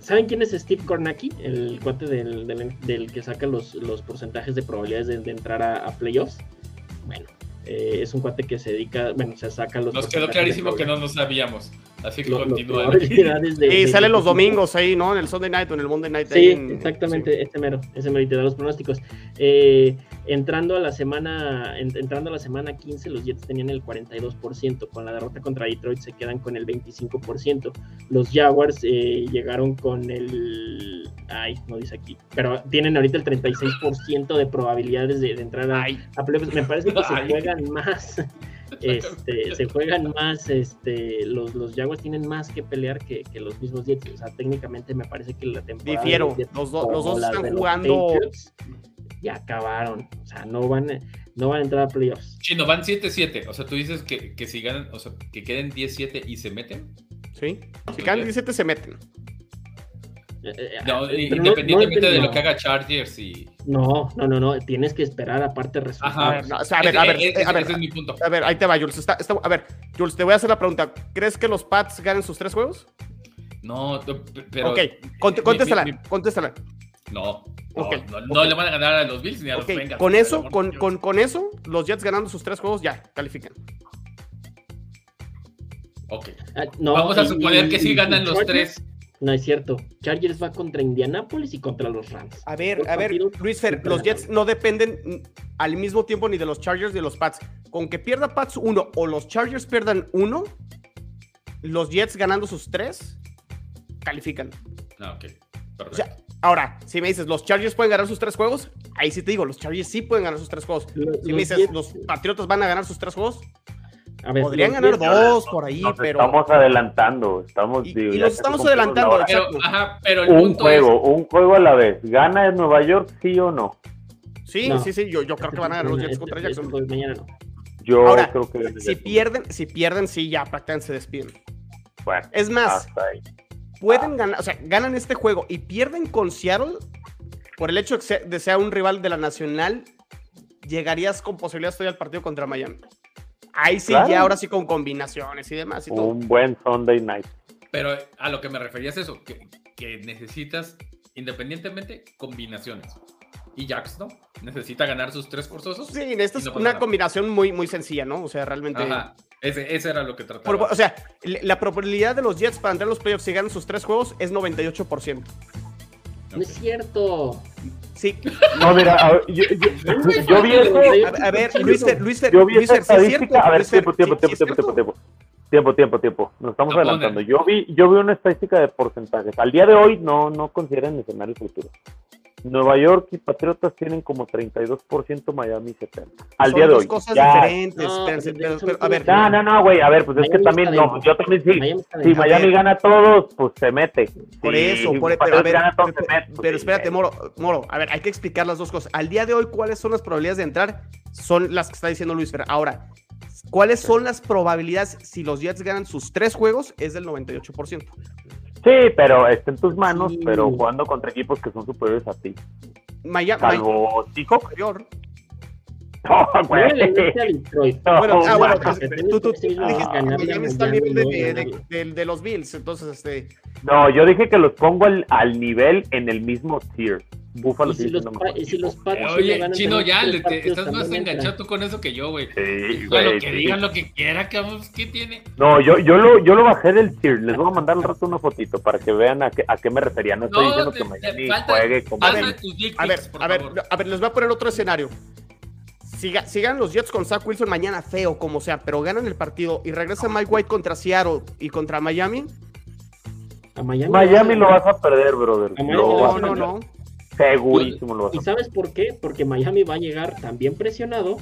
¿Saben quién es Steve Kornacki? El cuate del, del, que saca los, los, porcentajes de probabilidades de, entrar a, playoffs. Bueno, eh, es un cuate que se dedica, bueno, se saca los. Nos quedó clarísimo que no lo sabíamos. Así que continúa. y sale los domingos ahí, ¿no? En el Sunday night o en el Monday night. Sí, exactamente, este mero, ese mero, y te da los pronósticos. Eh, entrando a la semana, entrando a la semana 15, los Jets tenían el 42%, con la derrota contra Detroit se quedan con el 25%. Los Jaguars eh, llegaron con el, ay, no dice aquí, pero tienen ahorita el 36% de probabilidades de, entrar a, a playoffs. Me parece que se juegan más este, se juegan más, este, los, los Jaguars tienen más que pelear que, los mismos Jets. O sea, técnicamente me parece que la temporada. Difiero, los, los dos están jugando. Ya acabaron. O sea, no van, no van a entrar a playoffs. Chino, van 7-7. O sea, tú dices que, que si ganan, o sea, que queden 10-7 y se meten. Sí, si quedan 17 se meten. Eh, eh, no, independientemente de lo que haga Chargers y. No, no, no, no. Tienes que esperar aparte resultados. a ver, a ver, a ver, ese es mi punto. A ver, ahí te va, Jules. Está, a ver, Jules, te voy a hacer la pregunta. ¿Crees que los Pats ganen sus tres juegos? No, pero. Ok, contéstala, contéstala. No, no, no, le van a ganar a los Bills ni a los Bengals. Con eso, con, con, con, eso, los Jets ganando sus tres juegos ya califican. Ok. Ah, Vamos a suponer que sí ganan los tres. No es cierto. Chargers va contra Indianapolis y contra los Rams. A ver, a ver, Luis Fer, los Jets no dependen al mismo tiempo ni de los Chargers ni de los Pats. Con que pierda Pats uno o los Chargers pierdan uno, los Jets ganando sus tres, califican. Ah, ok. O sea, ahora, si me dices, los Chargers pueden ganar sus tres juegos, ahí sí te digo, los Chargers sí pueden ganar sus tres juegos. si me dices, los Patriotas van a ganar sus tres juegos, Podrían ganar dos por ahí, pero. Estamos adelantando. Estamos, y, y los estamos adelantando. Pero, ajá, pero el un juego, un juego a la vez. ¿Gana en Nueva York, sí o no? Sí, sí, sí. Yo, yo creo que van a ganar los Jets contra Jackson. Mañana no. Yo creo que. Si pierden, si pierden, sí, ya prácticamente se despiden. Bueno, es más, pueden ganar, o sea, ganan este juego y pierden con Seattle por el hecho de sea un rival de la Nacional, llegarías con posibilidades todavía al partido contra Miami. Ahí sí, ya ahora sí con combinaciones y demás. Y Un buen Sunday night. Pero a lo que me refería es eso, que, necesitas independientemente combinaciones. Y Jax, ¿no? Necesita ganar sus tres forzosos. Sí, esta es una combinación muy, muy sencilla, ¿no? O sea, realmente. Ajá. Ese, era lo que trataba. o sea, la probabilidad de los Jets para entrar a los playoffs y ganar sus tres juegos es 98%. No es cierto. Sí. No, mira, yo, vi eso. A, ver, Luis, Luis, yo vi esa estadística. a ver, tiempo, tiempo, tiempo, tiempo, tiempo, tiempo. Tiempo, tiempo, tiempo. Nos estamos adelantando. Yo vi, yo vi una estadística de porcentajes. Al día de hoy no, no consideran escenario futuro. Nueva York y Patriotas tienen como 32%, Miami 70%. Al día de hoy. cosas diferentes. No, a ver. No, no, no, güey. A ver, pues es que también, no, yo también sí. si Miami gana todos, pues se mete. Por eso, por, eso. pero, a ver, pero, pues espérate, Moro, Moro, a ver, hay que explicar las dos cosas. Al día de hoy, ¿cuáles son las probabilidades de entrar? Son las que está diciendo Luis Fer. Ahora, ¿cuáles son las probabilidades si los Jets ganan sus tres juegos? Es del 98%. Sí, pero está en tus manos, pero jugando contra equipos que son superiores a ti. Miami. Salvo Tico. Superior. No, güey. No, bueno, ah, bueno, pues, tú, tú, dijiste Miami está al nivel de, de, de, los Bills, entonces este. No, yo dije que los pongo al, al nivel en el mismo tier. Búfalo y si, los, y si los Pats Oye, Chino, ya, te, estás más enganchado tú con eso que yo, güey. Sí, güey. Lo que digan lo que quiera, ¿qué tiene? No, yo, yo, lo, yo lo bajé del tier. Les voy a mandar al rato una fotito para que vean a qué, a qué me refería. No estoy diciendo que Miami juegue como... A ver, a ver, a ver, a ver, les voy a poner otro escenario. Sigan si los Jets con Zach Wilson mañana feo como sea, pero ganan el partido y regresa Mike White contra Seattle y contra Miami. A Miami, Miami lo vas a perder, brother. no, no, no. Segurísimo lo ¿Y sabes por qué? Porque Miami va a llegar también presionado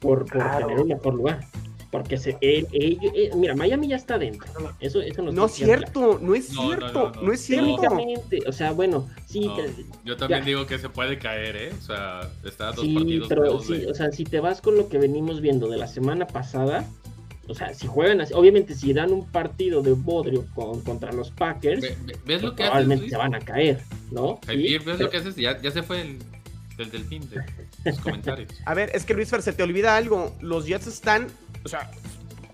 por, tener un mejor lugar. Porque se, mira, Miami ya está dentro. Eso, eso no es cierto, no es cierto, no, es cierto. O sea, bueno, sí. yo también digo que se puede caer, ¿eh? O sea, está dos sí, partidos. Pero, sí, o sea, si te vas con lo que venimos viendo de la semana pasada, o sea, si juegan así, obviamente si dan un partido de bodrio con, contra los Packers, ¿Ves lo que probablemente se van a caer, ¿no? ¿Ves lo que haces? Ya, ya se fue el, del delfín. tus comentarios. A ver, es que Luis Fer, se te olvida algo. Los Jets están, o sea,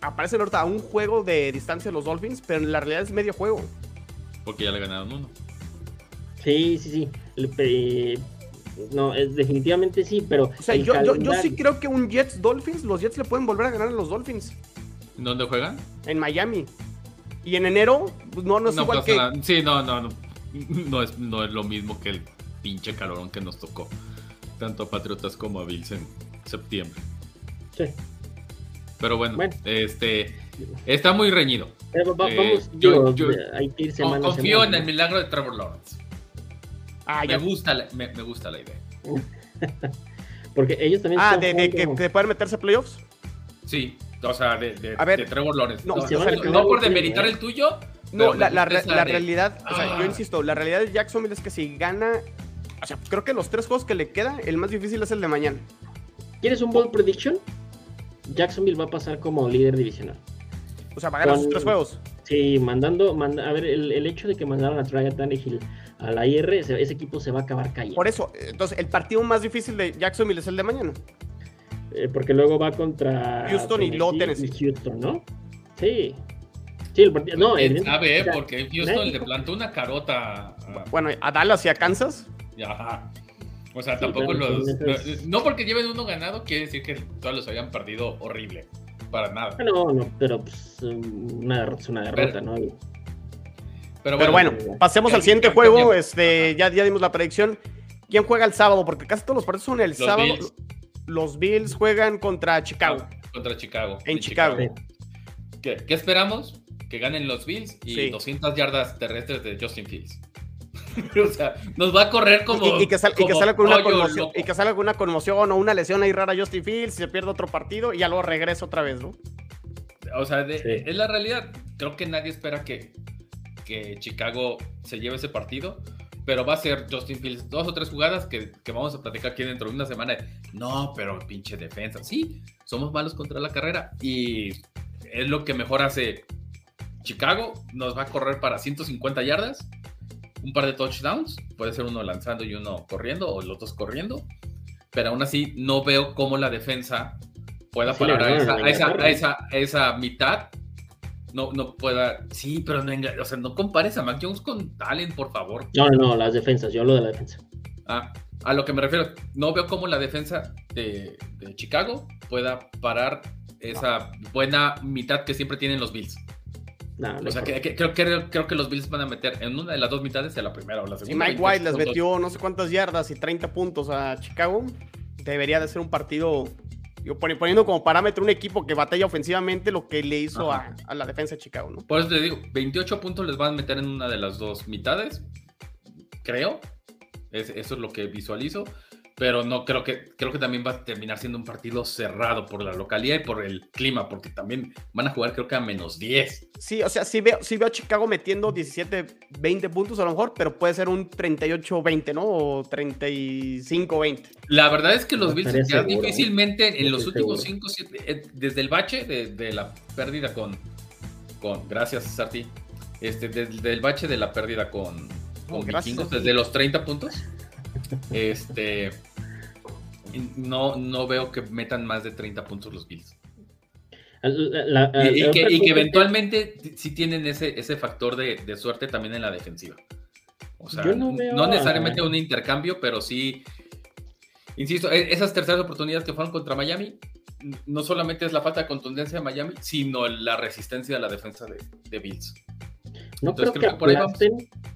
aparecen ahorita a un juego de distancia de los Dolphins, pero en la realidad es medio juego. Porque ya le ganaron uno. Sí, sí, sí. El- eh, no, es, definitivamente sí, pero. O sea, el yo, yo, yo sí creo que un Jets Dolphins, los Jets le pueden volver a ganar a los Dolphins ¿Dónde juegan? en Miami. Y en enero, pues no, no es igual pasa que. nada. Sí, no, no, no. No es, no es lo mismo que el pinche calorón que nos tocó. Tanto a Patriotas como a Bills en septiembre. Sí. Pero bueno, Bueno. este está muy reñido. Pero va- Eh, vamos, yo- hay que ir semana confío semana, en el milagro de Trevor Lawrence. Ah, Me ya. gusta, la, me, me gusta la idea. Porque ellos también. Ah, de, de que, que pueden meterse a playoffs. Sí, o sea, de, de- A ver. de Trevor Lawrence. No, o por demeritar el tuyo. No, la, me la, gusta re- esa la de- realidad, o sea, Ah. yo insisto, la realidad de Jacksonville es que si gana, o sea, creo que los tres juegos que le queda, el más difícil es el de mañana. ¿Quieres un bold prediction? Jacksonville va a pasar como líder divisional. O sea, va a ganar sus tres juegos. Sí, mandando, manda- a ver, el, el hecho de que mandaron a Trey Tannehill a la IR, ese, ese equipo se va a acabar cayendo. Por eso, entonces, el partido más difícil de Jacksonville es el de mañana. Eh, porque luego va contra Houston y Tennessee. y Houston, ¿no? Sí. Sí, el partido. No, ¿Quién evidente- sabe, eh? sea, Porque Houston le plantó una carota. a- Bueno, a Dallas y a Kansas. Ajá. O sea, Sí, tampoco los. No porque lleven uno ganado, quiere decir que todos los habían perdido horrible. Para nada. Ah, No, no, pero pues, una derrota es una derrota, Pero- ¿no? Pero Pero bueno, bueno, pasemos al siguiente juego. ya- Este, ya, ya dimos la predicción. ¿Quién juega el sábado? Porque casi todos los partidos son el Los sábado. Bills. Los Bills juegan contra Chicago. contra Chicago. En Chicago. ¿Qué, qué esperamos? Que ganen los Bills y Sí. 200 yardas terrestres de Justin Fields. o sea, nos va a correr como. y, y que sal- y que como salga con una conmoción, loco. y que salga con una conmoción o una lesión ahí rara a Justin Fields, se pierde otro partido y ya luego regresa otra vez, ¿no? O sea, de- Sí. es la realidad. Creo que nadie espera que, que Chicago se lleve ese partido. Pero va a ser Justin Fields dos o tres jugadas que, que vamos a platicar aquí dentro de una semana. No, pero pinche defensa. Sí, somos malos contra la carrera. Y es lo que mejor hace Chicago. Nos va a correr para 150 yardas. Un par de touchdowns. Puede ser uno lanzando y uno corriendo. O los dos corriendo. Pero aún así no veo cómo la defensa pueda Sí, parar a esa, a esa, a esa, a esa mitad no, no pueda. Sí, pero no, enga- o sea, no compares a Mac Jones con Allen, por favor. No, no, no, las defensas, yo hablo de la defensa. Ah, a lo que me refiero, no veo cómo la defensa de, de Chicago pueda parar esa buena mitad que siempre tienen los Bills. No, O sea, que, que- creo, que- creo que los Bills van a meter en una de las dos mitades, a la primera o la Si segunda. Mike 28 White les metió no sé cuántas yardas y 30 puntos a Chicago, debería de ser un partido, poni- poniendo como parámetro un equipo que batalla ofensivamente lo que le hizo a, la defensa de Chicago, ¿no? Por eso te digo, 28 puntos les van a meter en una de las dos mitades, creo. Es- eso es lo que visualizo. Pero no creo que creo que también va a terminar siendo un partido cerrado por la localidad y por el clima, porque también van a jugar creo que a menos 10. Sí, o sea, sí veo, sí veo a Chicago metiendo 17, 20 puntos a lo mejor, pero puede ser un 38-20, ¿no? O 35-20. La verdad es que los Bills ya seguro, difícilmente en No los últimos seguro. 5 7 desde el bache de, de la pérdida con con gracias Sarti. Este desde el bache de la pérdida con con Oh, gracias, Vikingos desde los 30 puntos. Este no no veo que metan más de 30 puntos los Bills. La- la- Y, que, y eventualmente sí tienen ese, ese factor de, de suerte también en la defensiva. O sea, Yo no no, veo a- necesariamente un intercambio, pero sí, insisto, e- esas terceras oportunidades que fueron contra Miami, no solamente es la falta de contundencia de Miami, sino la resistencia de la defensa de, de Bills. No Entonces, creo que que aplasten,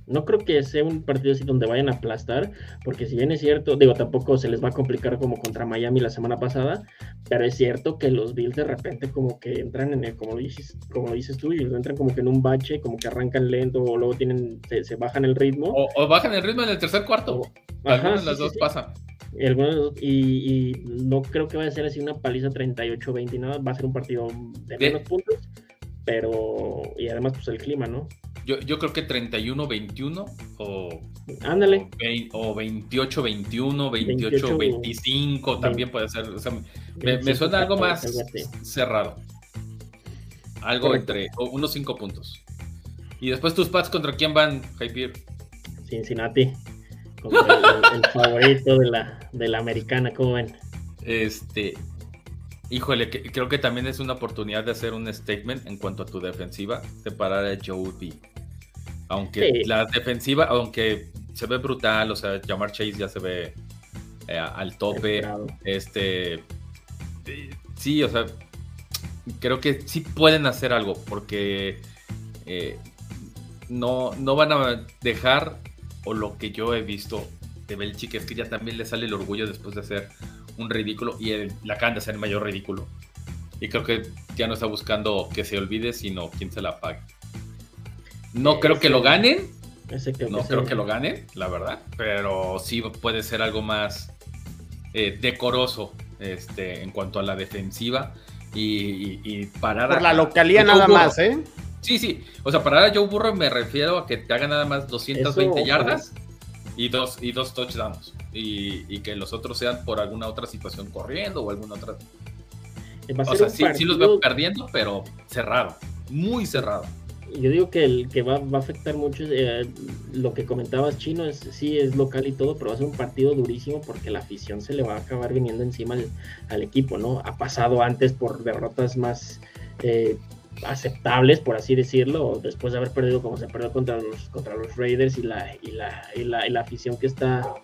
no creo que sea un partido así donde vayan a aplastar, porque si bien es cierto, digo, tampoco se les va a complicar como contra Miami la semana pasada, pero es cierto que los Bills de repente como que entran en el, como lo dices, como lo dices tú, y entran como que en un bache, como que arrancan lento o luego tienen, se, se bajan el ritmo. O, o bajan el ritmo en el tercer cuarto. o- Algunas de las sí, dos sí. pasan. Y, no creo que vaya a ser así una paliza 38-20 y nada, va a ser un partido de De- menos puntos, pero, y además pues el clima, ¿no? Yo, yo creo que 31-21 o, Ándale. o o 28-21, 28-25 también puede ser. O sea, me, me 25, suena algo 14, más cerrado. Algo Correcto. entre o unos 5 puntos. Y después tus Pats contra quién van, Hyper. Cincinnati el, favorito de la, de la americana, ¿cómo ven? Este, híjole, creo que también es una oportunidad de hacer un statement en cuanto a tu defensiva, separar a Joe B. Aunque la defensiva, aunque se ve brutal, o sea, Jamar Chase ya se ve eh, al tope. Este, sí, o sea, creo que sí pueden hacer algo, porque eh, no, no van a dejar, o lo que yo he visto de Belichick es que ya también le sale el orgullo después de hacer un ridículo y la acaban de hacer el mayor ridículo. Y creo que ya no está buscando que se olvide, sino quien se la pague. No creo que lo ganen. no creo que lo ganen, la verdad. Pero sí puede ser algo más eh, decoroso este, en cuanto a la defensiva y, parar Por la localía nada más, ¿eh? Sí, sí. O sea, parar a Joe Burrow me refiero a que te haga nada más 220 yardas y dos, y dos touchdowns. Y, que los otros sean por alguna otra situación corriendo o alguna otra. O sea, sí, los veo perdiendo, pero cerrado. Muy cerrado. Yo digo que el que va, a afectar mucho eh, lo que comentabas, Chino, es sí es local y todo, pero va a ser un partido durísimo porque la afición se le va a acabar viniendo encima al, equipo, ¿no? Ha pasado antes por derrotas más eh, aceptables, por así decirlo, después de haber perdido como se perdió contra los, contra los Raiders y la, y la, y la, y la afición que está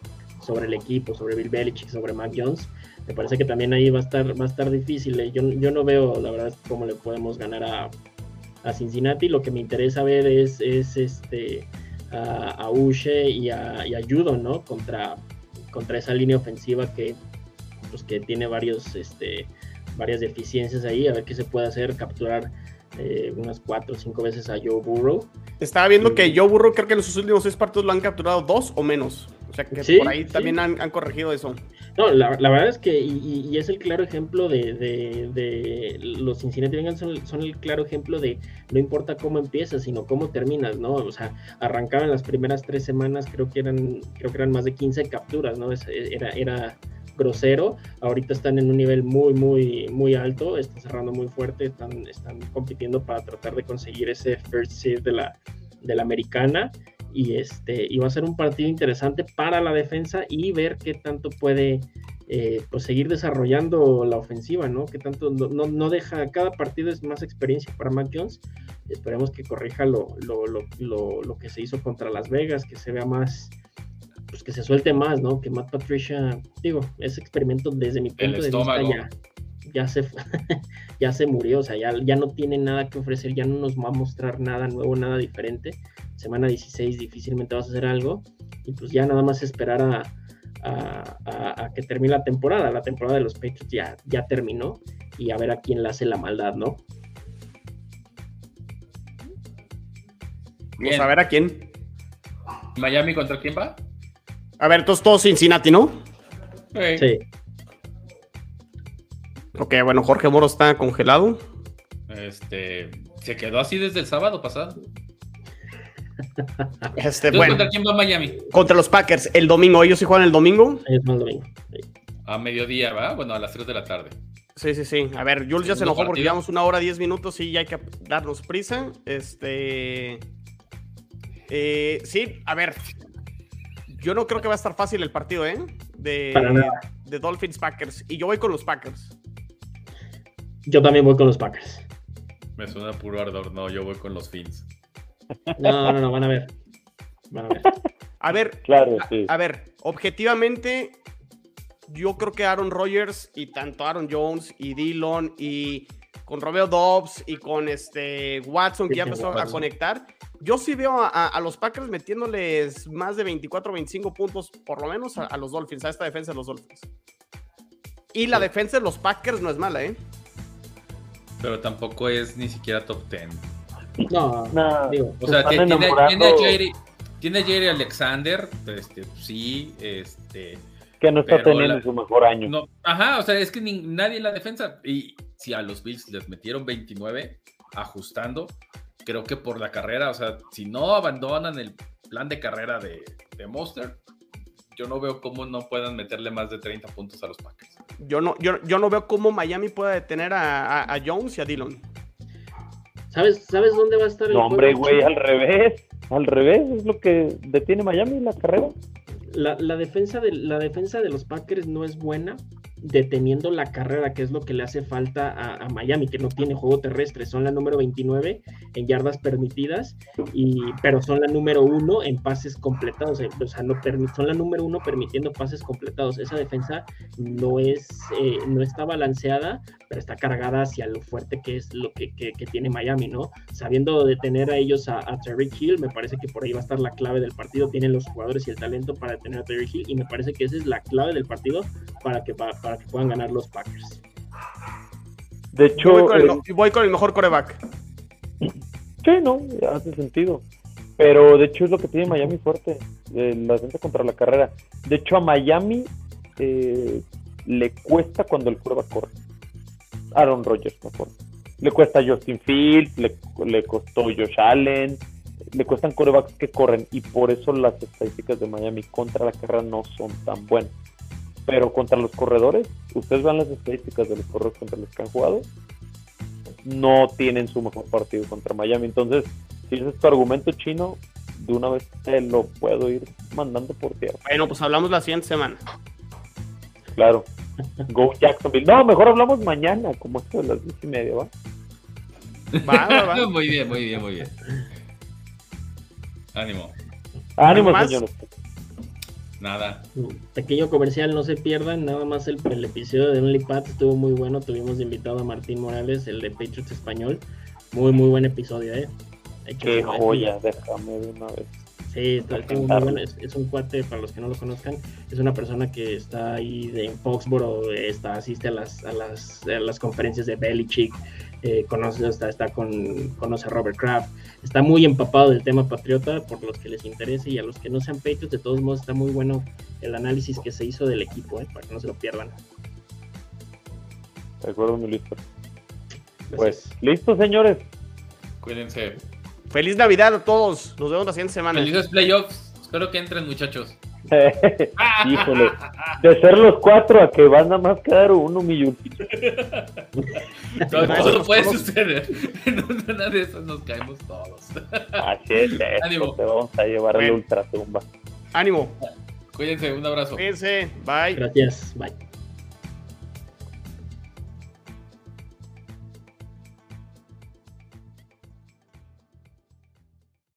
sobre el equipo, sobre Bill Belichick, sobre Mac Jones, me parece que también ahí va a estar, va a estar difícil. ¿eh? Yo, yo no veo, la verdad, cómo le podemos ganar a, a Cincinnati. Lo que me interesa ver es, es este a, a Uche y a, y a Judo, ¿no? Contra, contra esa línea ofensiva que, pues, que tiene varios, este, varias deficiencias ahí, a ver qué se puede hacer, capturar eh, unas cuatro o cinco veces a Joe Burrow. Estaba viendo que Joe Burrow creo que en sus últimos seis partidos lo han capturado dos o menos. O sea que por ahí también han, corregido eso. No, la, verdad es que, y, es el claro ejemplo de, de, los Cincinnati Bengals son, el claro ejemplo de no importa cómo empiezas, sino cómo terminas, ¿no? O sea, arrancaban las primeras tres semanas, creo que eran, creo que eran más de 15 capturas, ¿no? era, era grosero. Ahorita están en un nivel muy, muy, muy alto, están cerrando muy fuerte, están, están compitiendo para tratar de conseguir ese first seed de la, de la americana. Y, este, y va a ser un partido interesante para la defensa y ver qué tanto puede eh, pues seguir desarrollando la ofensiva, ¿no? Que tanto no, no, deja, cada partido es más experiencia para Mac Jones. Esperemos que corrija lo, lo, lo, lo, que se hizo contra Las Vegas, que se vea más, pues que se suelte más, ¿no? Que Matt Patricia, digo, ese experimento desde mi punto de vista ya, ya se ya se murió, o sea, ya, ya no tiene nada que ofrecer, ya no nos va a mostrar nada nuevo, nada diferente. Semana 16 difícilmente vas a hacer algo y pues ya nada más esperar a, a, que termine la temporada. La temporada de los Patriots ya, ya terminó y a ver a quién le hace la maldad, ¿no? Vamos a ver a quién. ¿Miami contra quién va? A ver, todos, todos Cincinnati, ¿no? Sí. Ok, bueno, Jorge Moro está congelado. Este, se quedó así desde el sábado pasado. Este, bueno, ¿Contra quién va Miami? Contra los Packers, el domingo. ¿Ellos sí juegan el domingo? el domingo. A mediodía, ¿va? Bueno, a las 3 de la tarde. Sí, sí, sí. A ver, Jules ya se enojó porque llevamos una hora, 10 minutos y ya hay que darnos prisa. Este. Eh, sí, a ver, yo no creo que va a estar fácil el partido, ¿eh? De, de Dolphins Packers. Y yo voy con los Packers. Yo también voy con los Packers. Me suena puro ardor. No, yo voy con los Fins. No, no, no, van a ver. Van a ver. A ver, claro, sí. a, ver, objetivamente, yo creo que Aaron Rodgers y tanto Aaron Jones y Dillon y con Romeo Dobbs y con este Watson que ya empezó a conectar, yo sí veo a, los Packers metiéndoles más de 24 25 puntos, por lo menos a, los Dolphins, a esta defensa de los Dolphins. Y la defensa de los Packers no es mala, ¿eh? Pero tampoco es ni siquiera top 10. No, no. Digo, o sea, tiene, tiene, a Jerry, Alexander, este, sí, este. Que no está teniendo su mejor año. No, ajá, o sea, es que nadie en la defensa. Y si a los Bills les metieron 29, ajustando, creo que por la carrera, o sea, si no abandonan el plan de carrera de, Monster, yo no veo cómo no puedan meterle más de 30 puntos a los Packers. Yo no, yo, yo no veo cómo Miami pueda detener a, Jones y a Dillon. ¿Sabes, ¿Sabes dónde va a estar el No, hombre, güey, al revés. Al revés, es lo que detiene Miami en la carrera. La, la, defensa de, la defensa de los Packers no es buena, deteniendo la carrera, que es lo que le hace falta a, Miami, que no tiene juego terrestre. Son la número 29 en yardas permitidas, y, pero son la número uno en pases completados. O sea, no son la número uno permitiendo pases completados. Esa defensa no, es, eh, no está balanceada, pero está cargada hacia lo fuerte que es lo que, que, tiene Miami, ¿no? Sabiendo detener a ellos a, a Hill, me parece que por ahí va a estar la clave del partido. Tienen los jugadores y el talento para detener a Terry Hill, y me parece que esa es la clave del partido para que que puedan ganar los Packers. De hecho, voy con, el, mejor coreback. Sí, no, hace sentido. Pero de hecho es lo que tiene Miami fuerte, la defensa contra la carrera. De hecho a Miami eh, le cuesta cuando el coreback corre. Aaron Rodgers, mejor. Le cuesta a Justin Fields, le, le costó Josh Allen, le cuestan corebacks que corren y por eso las estadísticas de Miami contra la carrera no son tan buenas. Pero contra los corredores, ustedes van las estadísticas de los corredores contra los que han jugado, no tienen su mejor partido contra Miami. Entonces, si ese es tu argumento chino, de una vez te lo puedo ir mandando por tierra. Bueno, pues hablamos la siguiente semana. Claro. Go Jacksonville. No, mejor hablamos mañana, como esto de las diez y media, ¿va? Va, va, va. muy bien, muy bien, muy bien. Ánimo. Ánimo, señores. Nada. Pequeño comercial, no se pierdan. Nada más el, episodio de OnlyPad estuvo muy bueno. Tuvimos invitado a Martín Morales, el de Patriots Español. Muy, muy buen episodio, ¿eh? Qué joya, déjame de una vez. Sí, muy bueno. Es, un cuate, para los que no lo conozcan, es una persona que está ahí en Foxboro, está, asiste a las, a las, a las conferencias de Belichick, eh, conoce, está, está con, conoce a Robert Kraft, está muy empapado del tema patriota por los que les interese y a los que no sean Patriots, de todos modos está muy bueno el análisis que se hizo del equipo, eh, para que no se lo pierdan. De acuerdo, muy listo. Pues, listo, señores. Cuídense. Feliz Navidad a todos. Nos vemos la siguiente semana. Felices playoffs. Espero que entren, muchachos. Híjole, de ser los cuatro a que van a más quedar uno, mi todo, puede suceder. En una de esas nos caemos todos. Así es, Ánimo. te vamos a llevar el ultra tumba. Ánimo. Cuídense, un abrazo. Cuídense, bye. Gracias, bye.